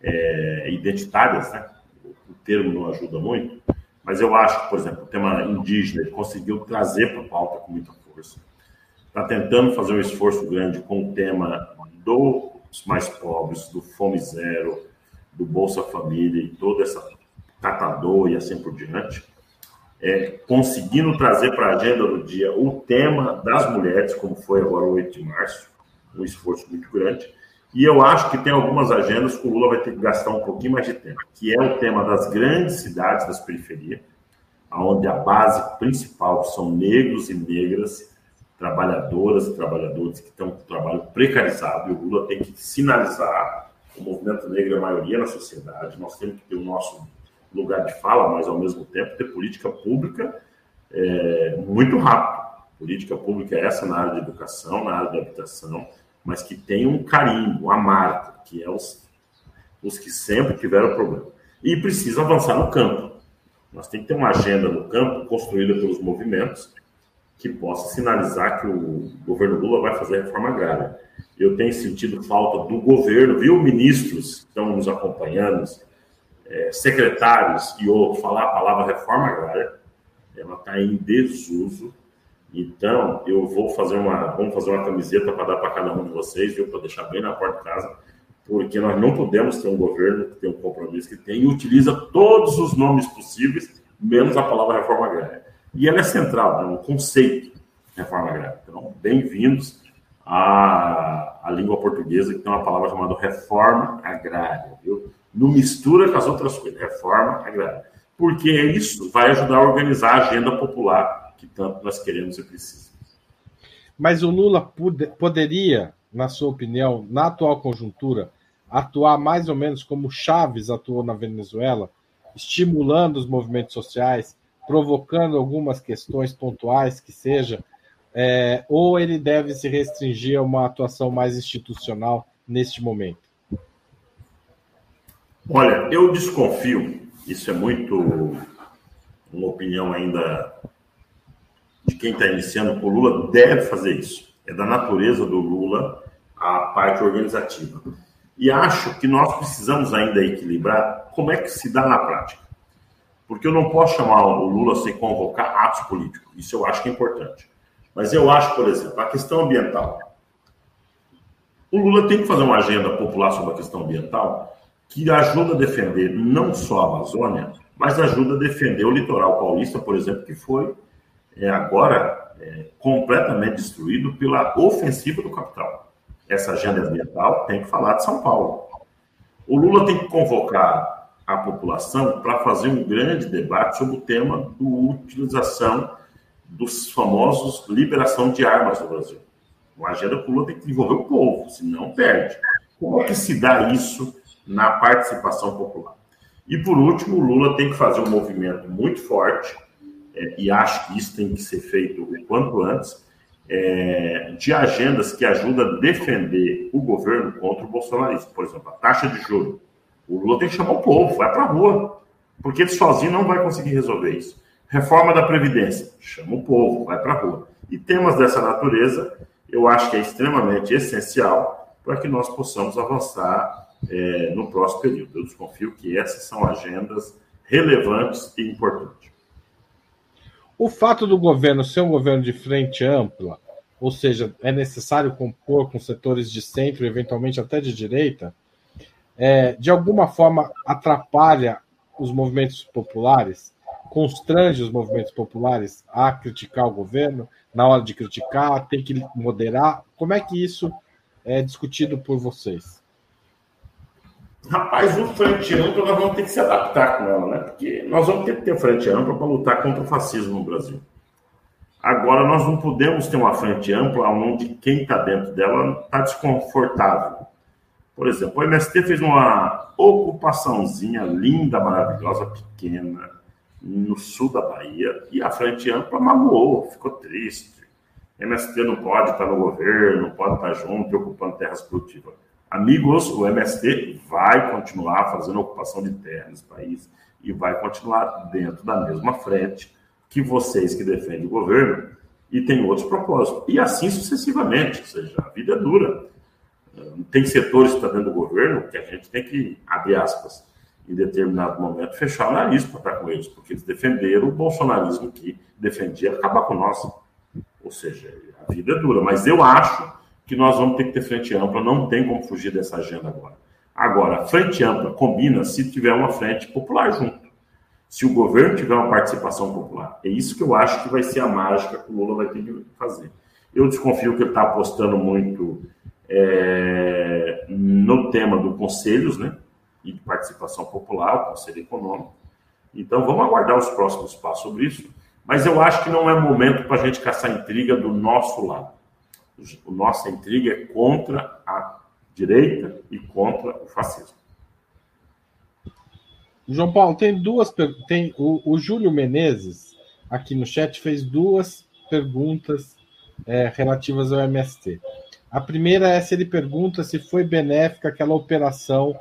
é, identitárias, né? O termo não ajuda muito, mas eu acho que, por exemplo, o tema indígena ele conseguiu trazer para a pauta com muita força. Está tentando fazer um esforço grande com o tema dos mais pobres, do Fome Zero, do Bolsa Família e toda essa catador e assim por diante, é, conseguindo trazer para a agenda do dia o tema das mulheres, como foi agora o 8 de março, um esforço muito grande. E eu acho que tem algumas agendas que o Lula vai ter que gastar um pouquinho mais de tempo, que é o tema das grandes cidades, das periferias, onde a base principal são negros e negras, trabalhadoras e trabalhadores que estão com trabalho precarizado, e o Lula tem que sinalizar o movimento negro é a maioria na sociedade, nós temos que ter o nosso lugar de fala, mas ao mesmo tempo ter política pública é, muito rápido. Política pública é essa na área de educação, na área de habitação, mas que tem um carimbo, a marca, que é os, os que sempre tiveram problema. E precisa avançar no campo. Nós temos que ter uma agenda no campo construída pelos movimentos que possa sinalizar que o governo Lula vai fazer a reforma agrária. Eu tenho sentido falta do governo, viu, ministros que estão nos acompanhando, é, secretários e outros, falar a palavra reforma agrária, ela está em desuso. Então, eu vou fazer uma, vamos fazer uma camiseta para dar para cada um de vocês, viu, para deixar bem na porta de casa, porque nós não podemos ter um governo que tem um compromisso que tem e utiliza todos os nomes possíveis, menos a palavra reforma agrária. E ela é central, é um conceito reforma agrária. Então, bem-vindos à, à língua portuguesa, que tem uma palavra chamada reforma agrária, viu? Não mistura com as outras coisas, reforma agrária. Porque isso vai ajudar a organizar a agenda popular que tanto nós queremos e precisamos. Mas o Lula poderia, na sua opinião, na atual conjuntura, atuar mais ou menos como Chaves atuou na Venezuela, estimulando os movimentos sociais, provocando algumas questões pontuais que seja, é, ou ele deve se restringir a uma atuação mais institucional neste momento? Olha, eu desconfio, isso é muito uma opinião ainda de quem está iniciando, o Lula deve fazer isso. É da natureza do Lula a parte organizativa. E acho que nós precisamos ainda equilibrar como é que se dá na prática. Porque eu não posso chamar o Lula sem convocar atos políticos. Isso eu acho que é importante. Mas eu acho, por exemplo, a questão ambiental. O Lula tem que fazer uma agenda popular sobre a questão ambiental que ajuda a defender não só a Amazônia, mas ajuda a defender o litoral paulista, por exemplo, que foi é, agora é, completamente destruído pela ofensiva do capital. Essa agenda ambiental tem que falar de São Paulo. O Lula tem que convocar a população para fazer um grande debate sobre o tema da utilização dos famosos liberação de armas no Brasil. A agenda o Lula tem que envolver o povo, senão perde. Como é que se dá isso na participação popular? E por último, o Lula tem que fazer um movimento muito forte é, e acho que isso tem que ser feito o quanto antes, é, de agendas que ajudam a defender o governo contra o bolsonarismo. Por exemplo, a taxa de juros. O Lula tem que chamar o povo, vai para a rua, porque ele sozinho não vai conseguir resolver isso. Reforma da Previdência, chama o povo, vai para a rua. E temas dessa natureza, eu acho que é extremamente essencial para que nós possamos avançar é, no próximo período. Eu desconfio que essas são agendas relevantes e importantes. O fato do governo ser um governo de frente ampla, ou seja, é necessário compor com setores de centro, eventualmente até de direita, é, de alguma forma atrapalha os movimentos populares, constrange os movimentos populares a criticar o governo, na hora de criticar, tem que moderar. Como é que isso é discutido por vocês? Rapaz, o frente amplo nós vamos ter que se adaptar com ela, né? Porque nós vamos ter que ter frente ampla para lutar contra o fascismo no Brasil. Agora, nós não podemos ter uma frente ampla onde quem está dentro dela está desconfortável. Por exemplo, o MST fez uma ocupaçãozinha linda, maravilhosa, pequena, no sul da Bahia, e a frente ampla magoou, ficou triste. MST não pode estar no governo, não pode estar junto, ocupando terras produtivas. Amigos, o MST vai continuar fazendo ocupação de terra nesse país e vai continuar dentro da mesma frente que vocês que defendem o governo e tem outros propósitos. E assim sucessivamente, ou seja, a vida é dura. Tem setores que estão dentro do governo que a gente tem que, abrir aspas, em determinado momento, fechar o nariz para estar com eles, porque eles defenderam o bolsonarismo que defendia acabar com nós. Ou seja, a vida é dura. Mas eu acho que nós vamos ter que ter frente ampla, não tem como fugir dessa agenda agora. Agora, frente ampla combina se tiver uma frente popular junto. Se o governo tiver uma participação popular. É isso que eu acho que vai ser a mágica que o Lula vai ter que fazer. Eu desconfio que ele está apostando muito é, no tema do conselhos, né? E de participação popular, Conselho Econômico. Então, vamos aguardar os próximos passos sobre isso. Mas eu acho que não é momento para a gente caçar intriga do nosso lado a nossa intriga é contra a direita e contra o fascismo. João Paulo, tem duas tem o, o Júlio Menezes aqui no chat fez duas perguntas é, relativas ao MST. A primeira é se ele pergunta se foi benéfica aquela operação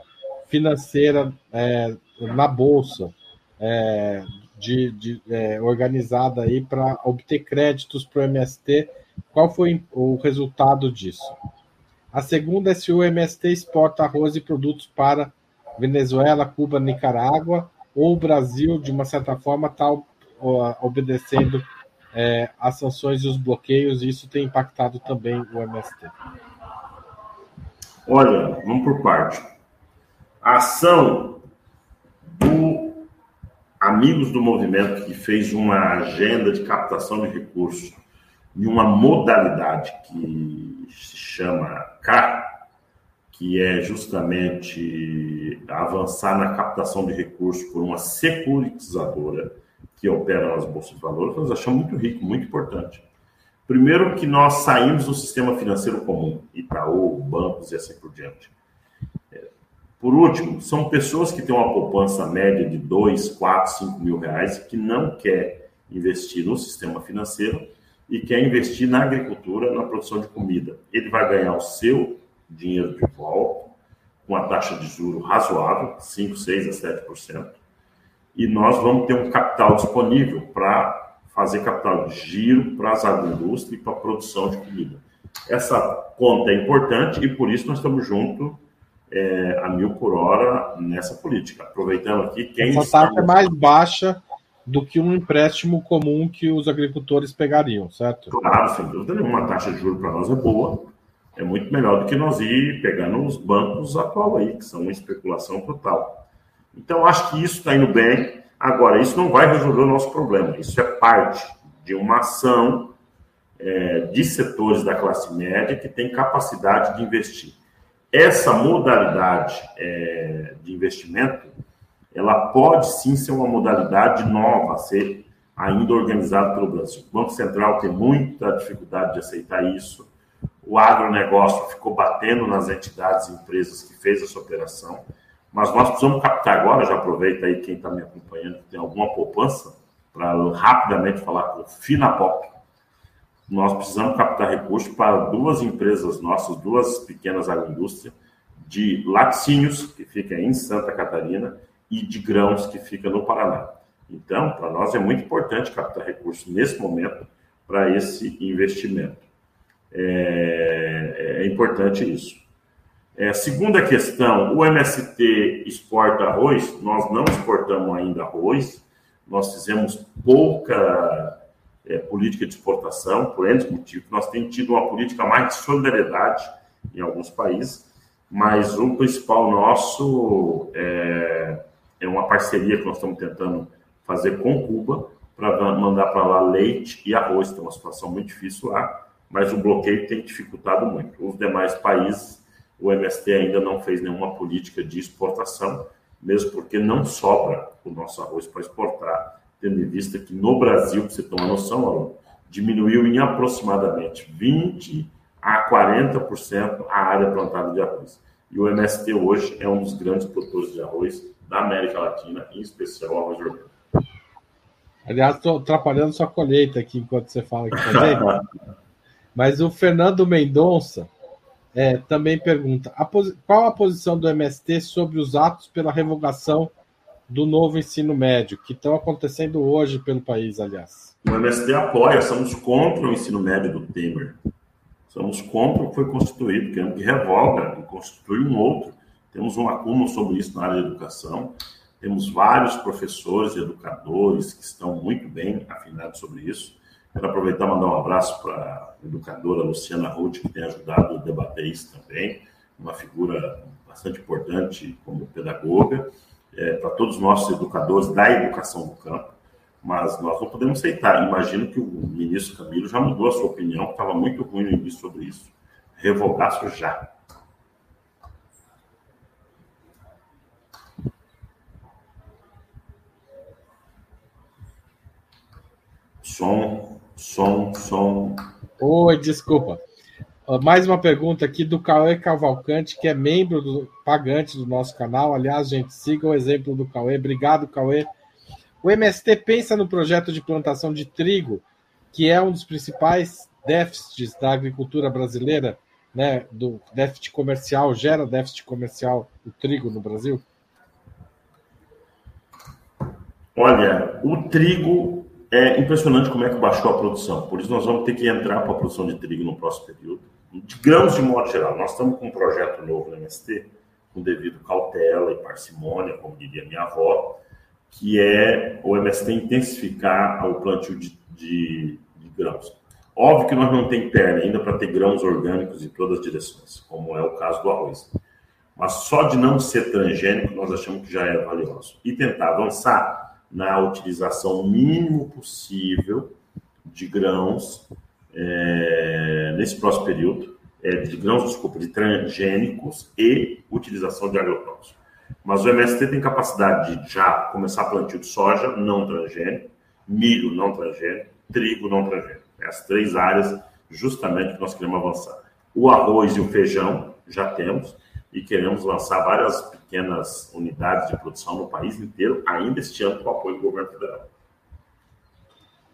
financeira é, na bolsa é, de, de é, organizada aí para obter créditos para o MST qual foi o resultado disso? A segunda é se o MST exporta arroz e produtos para Venezuela, Cuba, Nicarágua, ou o Brasil, de uma certa forma, está obedecendo é, as sanções e os bloqueios, e isso tem impactado também o MST. Olha, vamos por parte. A ação do Amigos do Movimento, que fez uma agenda de captação de recursos em uma modalidade que se chama K, que é justamente avançar na captação de recursos por uma securitizadora que opera nas bolsas de valores, nós achamos muito rico, muito importante. Primeiro que nós saímos do sistema financeiro comum, Itaú, bancos e assim por diante. Por último, são pessoas que têm uma poupança média de 2, 4, 5 mil reais que não quer investir no sistema financeiro e quer investir na agricultura, na produção de comida. Ele vai ganhar o seu dinheiro de volta com a taxa de juro razoável, 5, 6 a 7%, e nós vamos ter um capital disponível para fazer capital de giro para as agroindústrias e para a produção de comida. Essa conta é importante e por isso nós estamos juntos é, a mil por hora nessa política. Aproveitando aqui, quem. Essa taxa é mais baixa do que um empréstimo comum que os agricultores pegariam, certo? Claro, sem dúvida nenhuma. A taxa de juros para nós é boa. É muito melhor do que nós ir pegar nos bancos atual aí, que são uma especulação total. Então, acho que isso está indo bem. Agora, isso não vai resolver o nosso problema. Isso é parte de uma ação é, de setores da classe média que tem capacidade de investir. Essa modalidade é, de investimento, ela pode sim ser uma modalidade nova a ser ainda organizada pelo Brasil. O Banco Central tem muita dificuldade de aceitar isso. O agronegócio ficou batendo nas entidades e empresas que fez essa operação. Mas nós precisamos captar agora, já aproveita aí quem está me acompanhando, que tem alguma poupança, para rapidamente falar com o Finapop, nós precisamos captar recursos para duas empresas nossas, duas pequenas agroindústrias, de laticínios, que fica em Santa Catarina, e de grãos, que fica no Paraná. Então, para nós é muito importante captar recursos nesse momento para esse investimento. É, é importante isso. É, segunda questão, o MST exporta arroz, nós não exportamos ainda arroz, nós fizemos pouca é, política de exportação, por N motivos. Nós temos tido uma política mais de solidariedade em alguns países, mas o principal nosso é, é uma parceria que nós estamos tentando fazer com Cuba para mandar para lá leite e arroz. Tem uma situação muito difícil lá, mas o bloqueio tem dificultado muito. Os demais países, o MST ainda não fez nenhuma política de exportação, mesmo porque não sobra o nosso arroz para exportar tendo em vista que no Brasil, para você ter uma noção, Alan, diminuiu em aproximadamente 20% a 40% a área plantada de arroz. E o MST hoje é um dos grandes produtores de arroz da América Latina, em especial arroz orgânico. Aliás, estou atrapalhando sua colheita aqui enquanto você fala aqui também. Mas o Fernando Mendonça é, também pergunta: a qual a posição do MST sobre os atos pela revogação do novo ensino médio, que estão acontecendo hoje pelo país, aliás. O MST apoia, somos contra o ensino médio do Temer. Somos contra o que foi constituído, queremos que revoga e constitui um outro. Temos um acúmulo sobre isso na área de educação. Temos vários professores e educadores que estão muito bem afinados sobre isso. Quero aproveitar e mandar um abraço para a educadora Luciana Ruth, que tem ajudado a debater isso também, uma figura bastante importante como pedagoga é, para todos os nossos educadores da educação do campo, mas nós não podemos aceitar. Imagino que o ministro Camilo já mudou a sua opinião, estava muito ruim no início sobre isso. Revogaço já. Som, som, som. Oi, desculpa. Mais uma pergunta aqui do Cauê Cavalcante, que é membro do pagante do nosso canal. Aliás, gente, siga o exemplo do Cauê. Obrigado, Cauê. O MST pensa no projeto de plantação de trigo, que é um dos principais déficits da agricultura brasileira, né? Do déficit comercial, gera déficit comercial o trigo no Brasil? Olha, o trigo é impressionante como é que baixou a produção. Por isso nós vamos ter que entrar para a produção de trigo no próximo período de grãos de modo geral. Nós estamos com um projeto novo no MST, com devido cautela e parcimônia, como diria minha avó, que é o MST intensificar o plantio de, de, de grãos. Óbvio que nós não tem perna ainda para ter grãos orgânicos em todas as direções, como é o caso do arroz. Mas só de não ser transgênico, nós achamos que já é valioso. E tentar avançar na utilização mínimo possível de grãos é, nesse próximo período, é, de grãos, desculpa, de transgênicos e utilização de agrotóxicos. Mas o MST tem capacidade de já começar plantio de soja não transgênico, milho não transgênico, trigo não transgênico. É as três áreas justamente que nós queremos avançar. O arroz e o feijão já temos, e queremos lançar várias pequenas unidades de produção no país inteiro, ainda este ano com apoio do governo federal.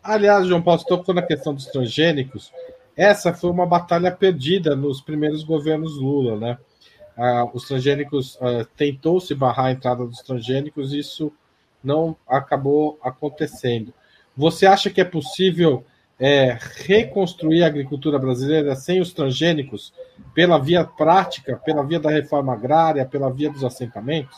Aliás, João Paulo, você tocou na questão dos transgênicos. Essa foi uma batalha perdida nos primeiros governos Lula, né? Ah, os transgênicos ah, tentou se barrar a entrada dos transgênicos, isso não acabou acontecendo. Você acha que é possível é, reconstruir a agricultura brasileira sem os transgênicos, pela via prática, pela via da reforma agrária, pela via dos assentamentos?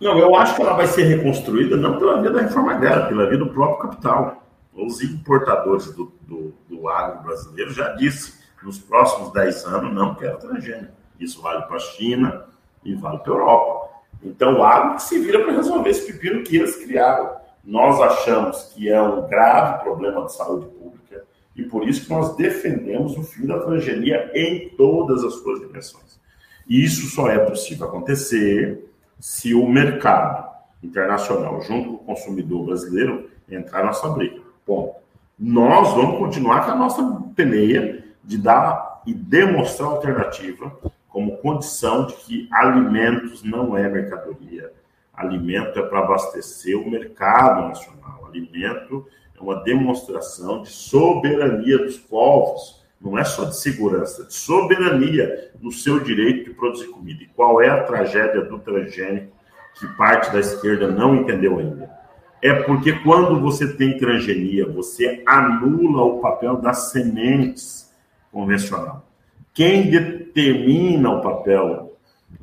Não, eu acho que ela vai ser reconstruída não pela via da reforma agrária, pela via do próprio capital. Os importadores do, do, do agro brasileiro já disse nos próximos 10 anos não quero transgênico. Isso vale para a China e vale para a Europa. Então, o agro que se vira para resolver esse pepino que eles criaram. Nós achamos que é um grave problema de saúde pública e por isso que nós defendemos o fim da transgenia em todas as suas dimensões. E isso só é possível acontecer se o mercado internacional, junto com o consumidor brasileiro, entrar nessa briga. Ponto. Nós vamos continuar com a nossa peneia de dar e demonstrar alternativa como condição de que alimentos não é mercadoria. Alimento é para abastecer o mercado nacional. Alimento uma demonstração de soberania dos povos. Não é só de segurança, de soberania no seu direito de produzir comida. E qual é a tragédia do transgênico que parte da esquerda não entendeu ainda? É porque quando você tem transgenia, você anula o papel das sementes convencional. Quem determina o papel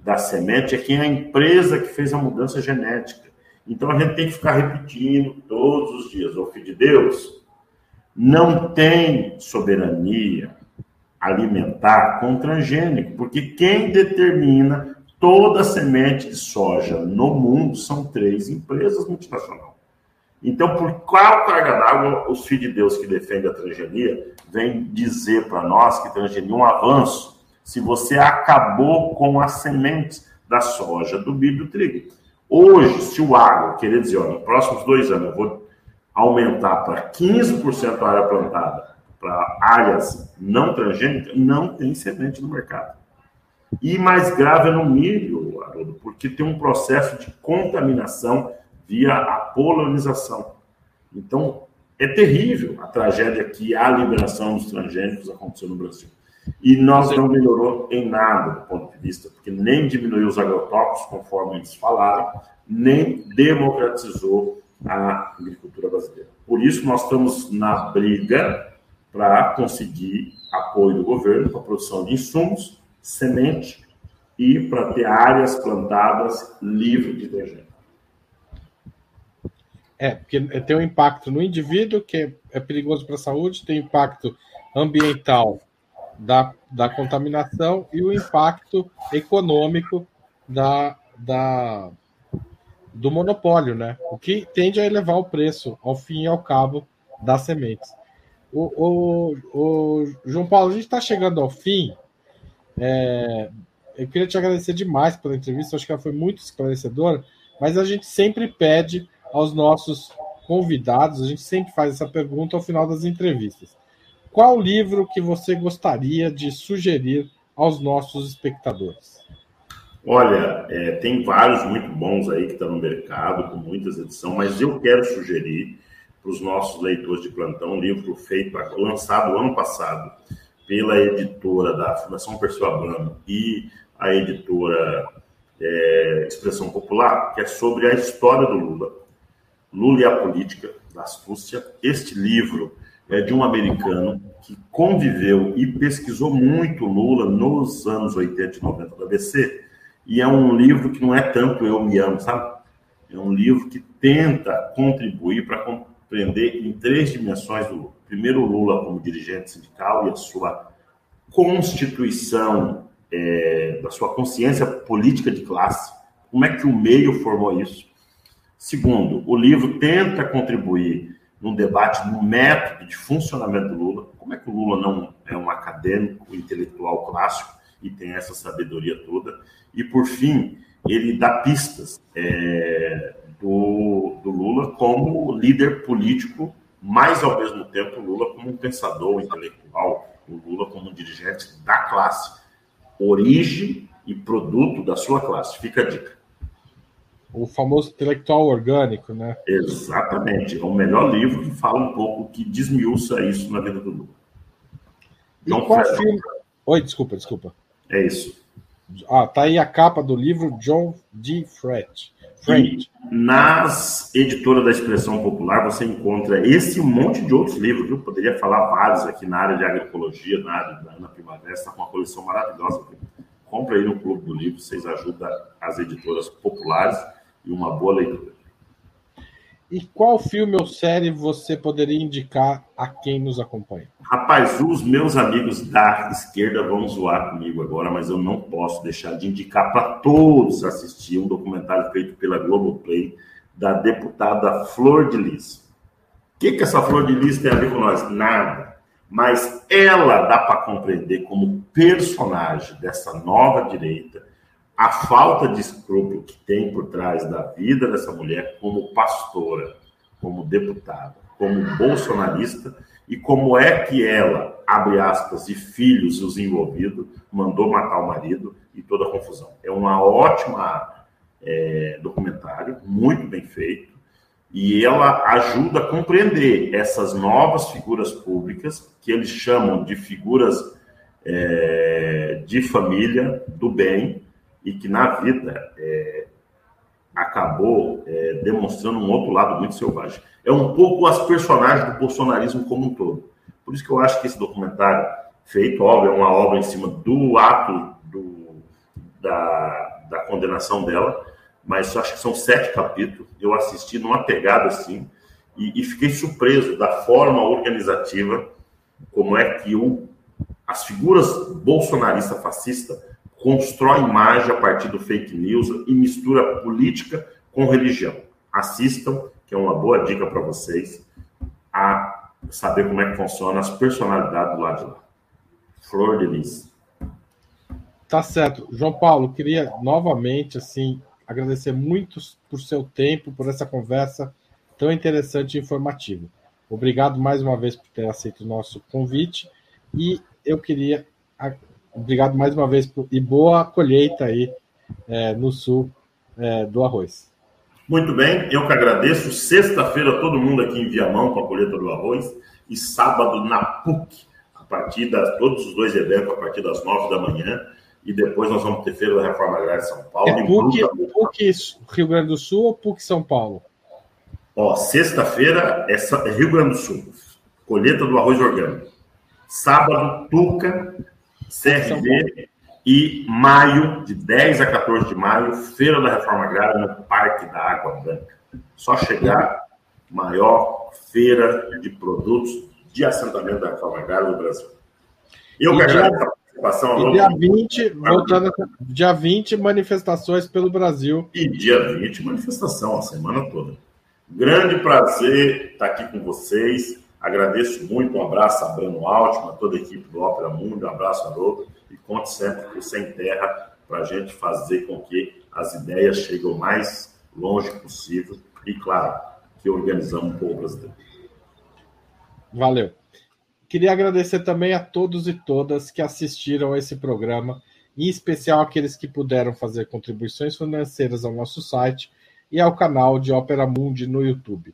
da semente é quem é a empresa que fez a mudança genética. Então a gente tem que ficar repetindo todos os dias: o filho de Deus não tem soberania alimentar com transgênico, porque quem determina toda a semente de soja no mundo são três empresas multinacionais. Então, por qual carga d'água os filhos de Deus que defendem a transgenia vêm dizer para nós que transgenia é um avanço se você acabou com as sementes da soja, do milho e do trigo? Hoje, se o agro querer dizer, olha, nos próximos dois anos eu vou aumentar para 15% a área plantada para áreas não transgênicas, não tem semente no mercado. E mais grave é no milho, Haroldo, porque tem um processo de contaminação via a polonização. Então, é terrível a tragédia que a liberação dos transgênicos aconteceu no Brasil. E nós não melhorou em nada do ponto de vista, porque nem diminuiu os agrotóxicos, conforme eles falaram, nem democratizou a agricultura brasileira. Por isso, nós estamos na briga para conseguir apoio do governo para a produção de insumos, semente e para ter áreas plantadas livres de transgênicos. É, porque tem um impacto no indivíduo, que é perigoso para a saúde, tem impacto ambiental da, da contaminação e o impacto econômico da, da, do monopólio, né? O que tende a elevar o preço, ao fim e ao cabo, das sementes. O, o, o João Paulo, a gente está chegando ao fim. É, eu queria te agradecer demais pela entrevista, acho que ela foi muito esclarecedora, mas a gente sempre pede aos nossos convidados, a gente sempre faz essa pergunta ao final das entrevistas. Qual livro que você gostaria de sugerir aos nossos espectadores? Olha, é, tem vários muito bons aí que estão no mercado, com muitas edições, mas eu quero sugerir para os nossos leitores de plantão um livro feito, lançado ano passado pela editora da Fundação Perseu Abramo e a editora é, Expressão Popular, que é sobre a história do Lula. Lula e a Política, da Astúcia. Este livro é de um americano que conviveu e pesquisou muito Lula nos anos 80 e 90 da ABC. E é um livro que não é tanto eu me amo, sabe? É um livro que tenta contribuir para compreender em três dimensões Lula. Primeiro, o Lula como dirigente sindical e a sua constituição, é, da sua consciência política de classe. Como é que o meio formou isso? Segundo, o livro tenta contribuir num debate no método de funcionamento do Lula. Como é que o Lula não é um acadêmico, intelectual clássico e tem essa sabedoria toda? E, por fim, ele dá pistas é, do, do Lula como líder político, mas, ao mesmo tempo, Lula como um pensador intelectual, o Lula como um dirigente da classe. Origem e produto da sua classe. Fica a dica. O famoso intelectual orgânico, né? Exatamente. É o melhor livro que fala um pouco, que desmiuça isso na vida do Lula. E qual filme... Oi, desculpa, desculpa. É isso. Ah, tá aí a capa do livro John D. Fred. Fred. nas editoras da Expressão Popular você encontra esse monte de outros livros, viu? Poderia falar vários aqui na área de agroecologia, na área da Ana Primavera, está com uma coleção maravilhosa. Compre aí no Clube do Livro, vocês ajudam as editoras populares e uma boa leitura. E qual filme ou série você poderia indicar a quem nos acompanha? Rapaz, os meus amigos da esquerda vão zoar comigo agora, mas eu não posso deixar de indicar para todos assistir um documentário feito pela Globoplay da deputada Flor de Lis. O que, que essa Flor de Lis tem a ver com nós? Nada. Mas ela dá para compreender como personagem dessa nova direita a falta de escrúpulo que tem por trás da vida dessa mulher como pastora, como deputada, como bolsonarista e como é que ela, abre aspas, e filhos os envolvidos, mandou matar o marido e toda a confusão. É uma ótima é, documentário, muito bem feito, e ela ajuda a compreender essas novas figuras públicas que eles chamam de figuras é, de família do bem, e que na vida é, acabou é, demonstrando um outro lado muito selvagem. É um pouco as personagens do bolsonarismo como um todo. Por isso que eu acho que esse documentário, feito, óbvio, é uma obra em cima do ato do, da, da condenação dela, mas acho que são sete capítulos. Eu assisti numa pegada assim e, e fiquei surpreso da forma organizativa, como é que o, as figuras bolsonarista fascista constrói imagem a partir do fake news e mistura política com religião. Assistam, que é uma boa dica para vocês, a saber como é que funciona as personalidades do lado de lá. Flor de Lis. Tá certo. João Paulo, queria novamente assim agradecer muito por seu tempo, por essa conversa tão interessante e informativa. Obrigado mais uma vez por ter aceito o nosso convite e eu queria Obrigado mais uma vez e boa colheita aí é, no sul é, do arroz. Muito bem, eu que agradeço. Sexta-feira, todo mundo aqui em Viamão com a colheita do arroz e sábado na PUC, a partir das. Todos os dois eventos a partir das nove da manhã. E depois nós vamos ter Feira da Reforma Agrária em São Paulo. É PUC, PUC Rio Grande do Sul ou PUC São Paulo? Ó, sexta-feira é Rio Grande do Sul, colheita do arroz orgânico. Sábado, Tuca, CRV e maio, de 10 a 14 de maio, Feira da Reforma Agrária no Parque da Água Branca. Só chegar, maior feira de produtos de assentamento da Reforma Agrária no Brasil. Eu que agradeço a participação. E dia 20, voltando, dia 20, manifestações pelo Brasil. E dia 20, manifestação, a semana toda. Grande prazer estar aqui com vocês. Agradeço muito, um abraço a Breno Altman, a toda a equipe do Ópera Mundo, um abraço a Rodo e conte sempre com Sem Terra para a gente fazer com que as ideias cheguem o mais longe possível e, claro, que organizamos o povo brasileiro. Valeu. Queria agradecer também a todos e todas que assistiram a esse programa, em especial aqueles que puderam fazer contribuições financeiras ao nosso site e ao canal de Ópera Mundi no YouTube.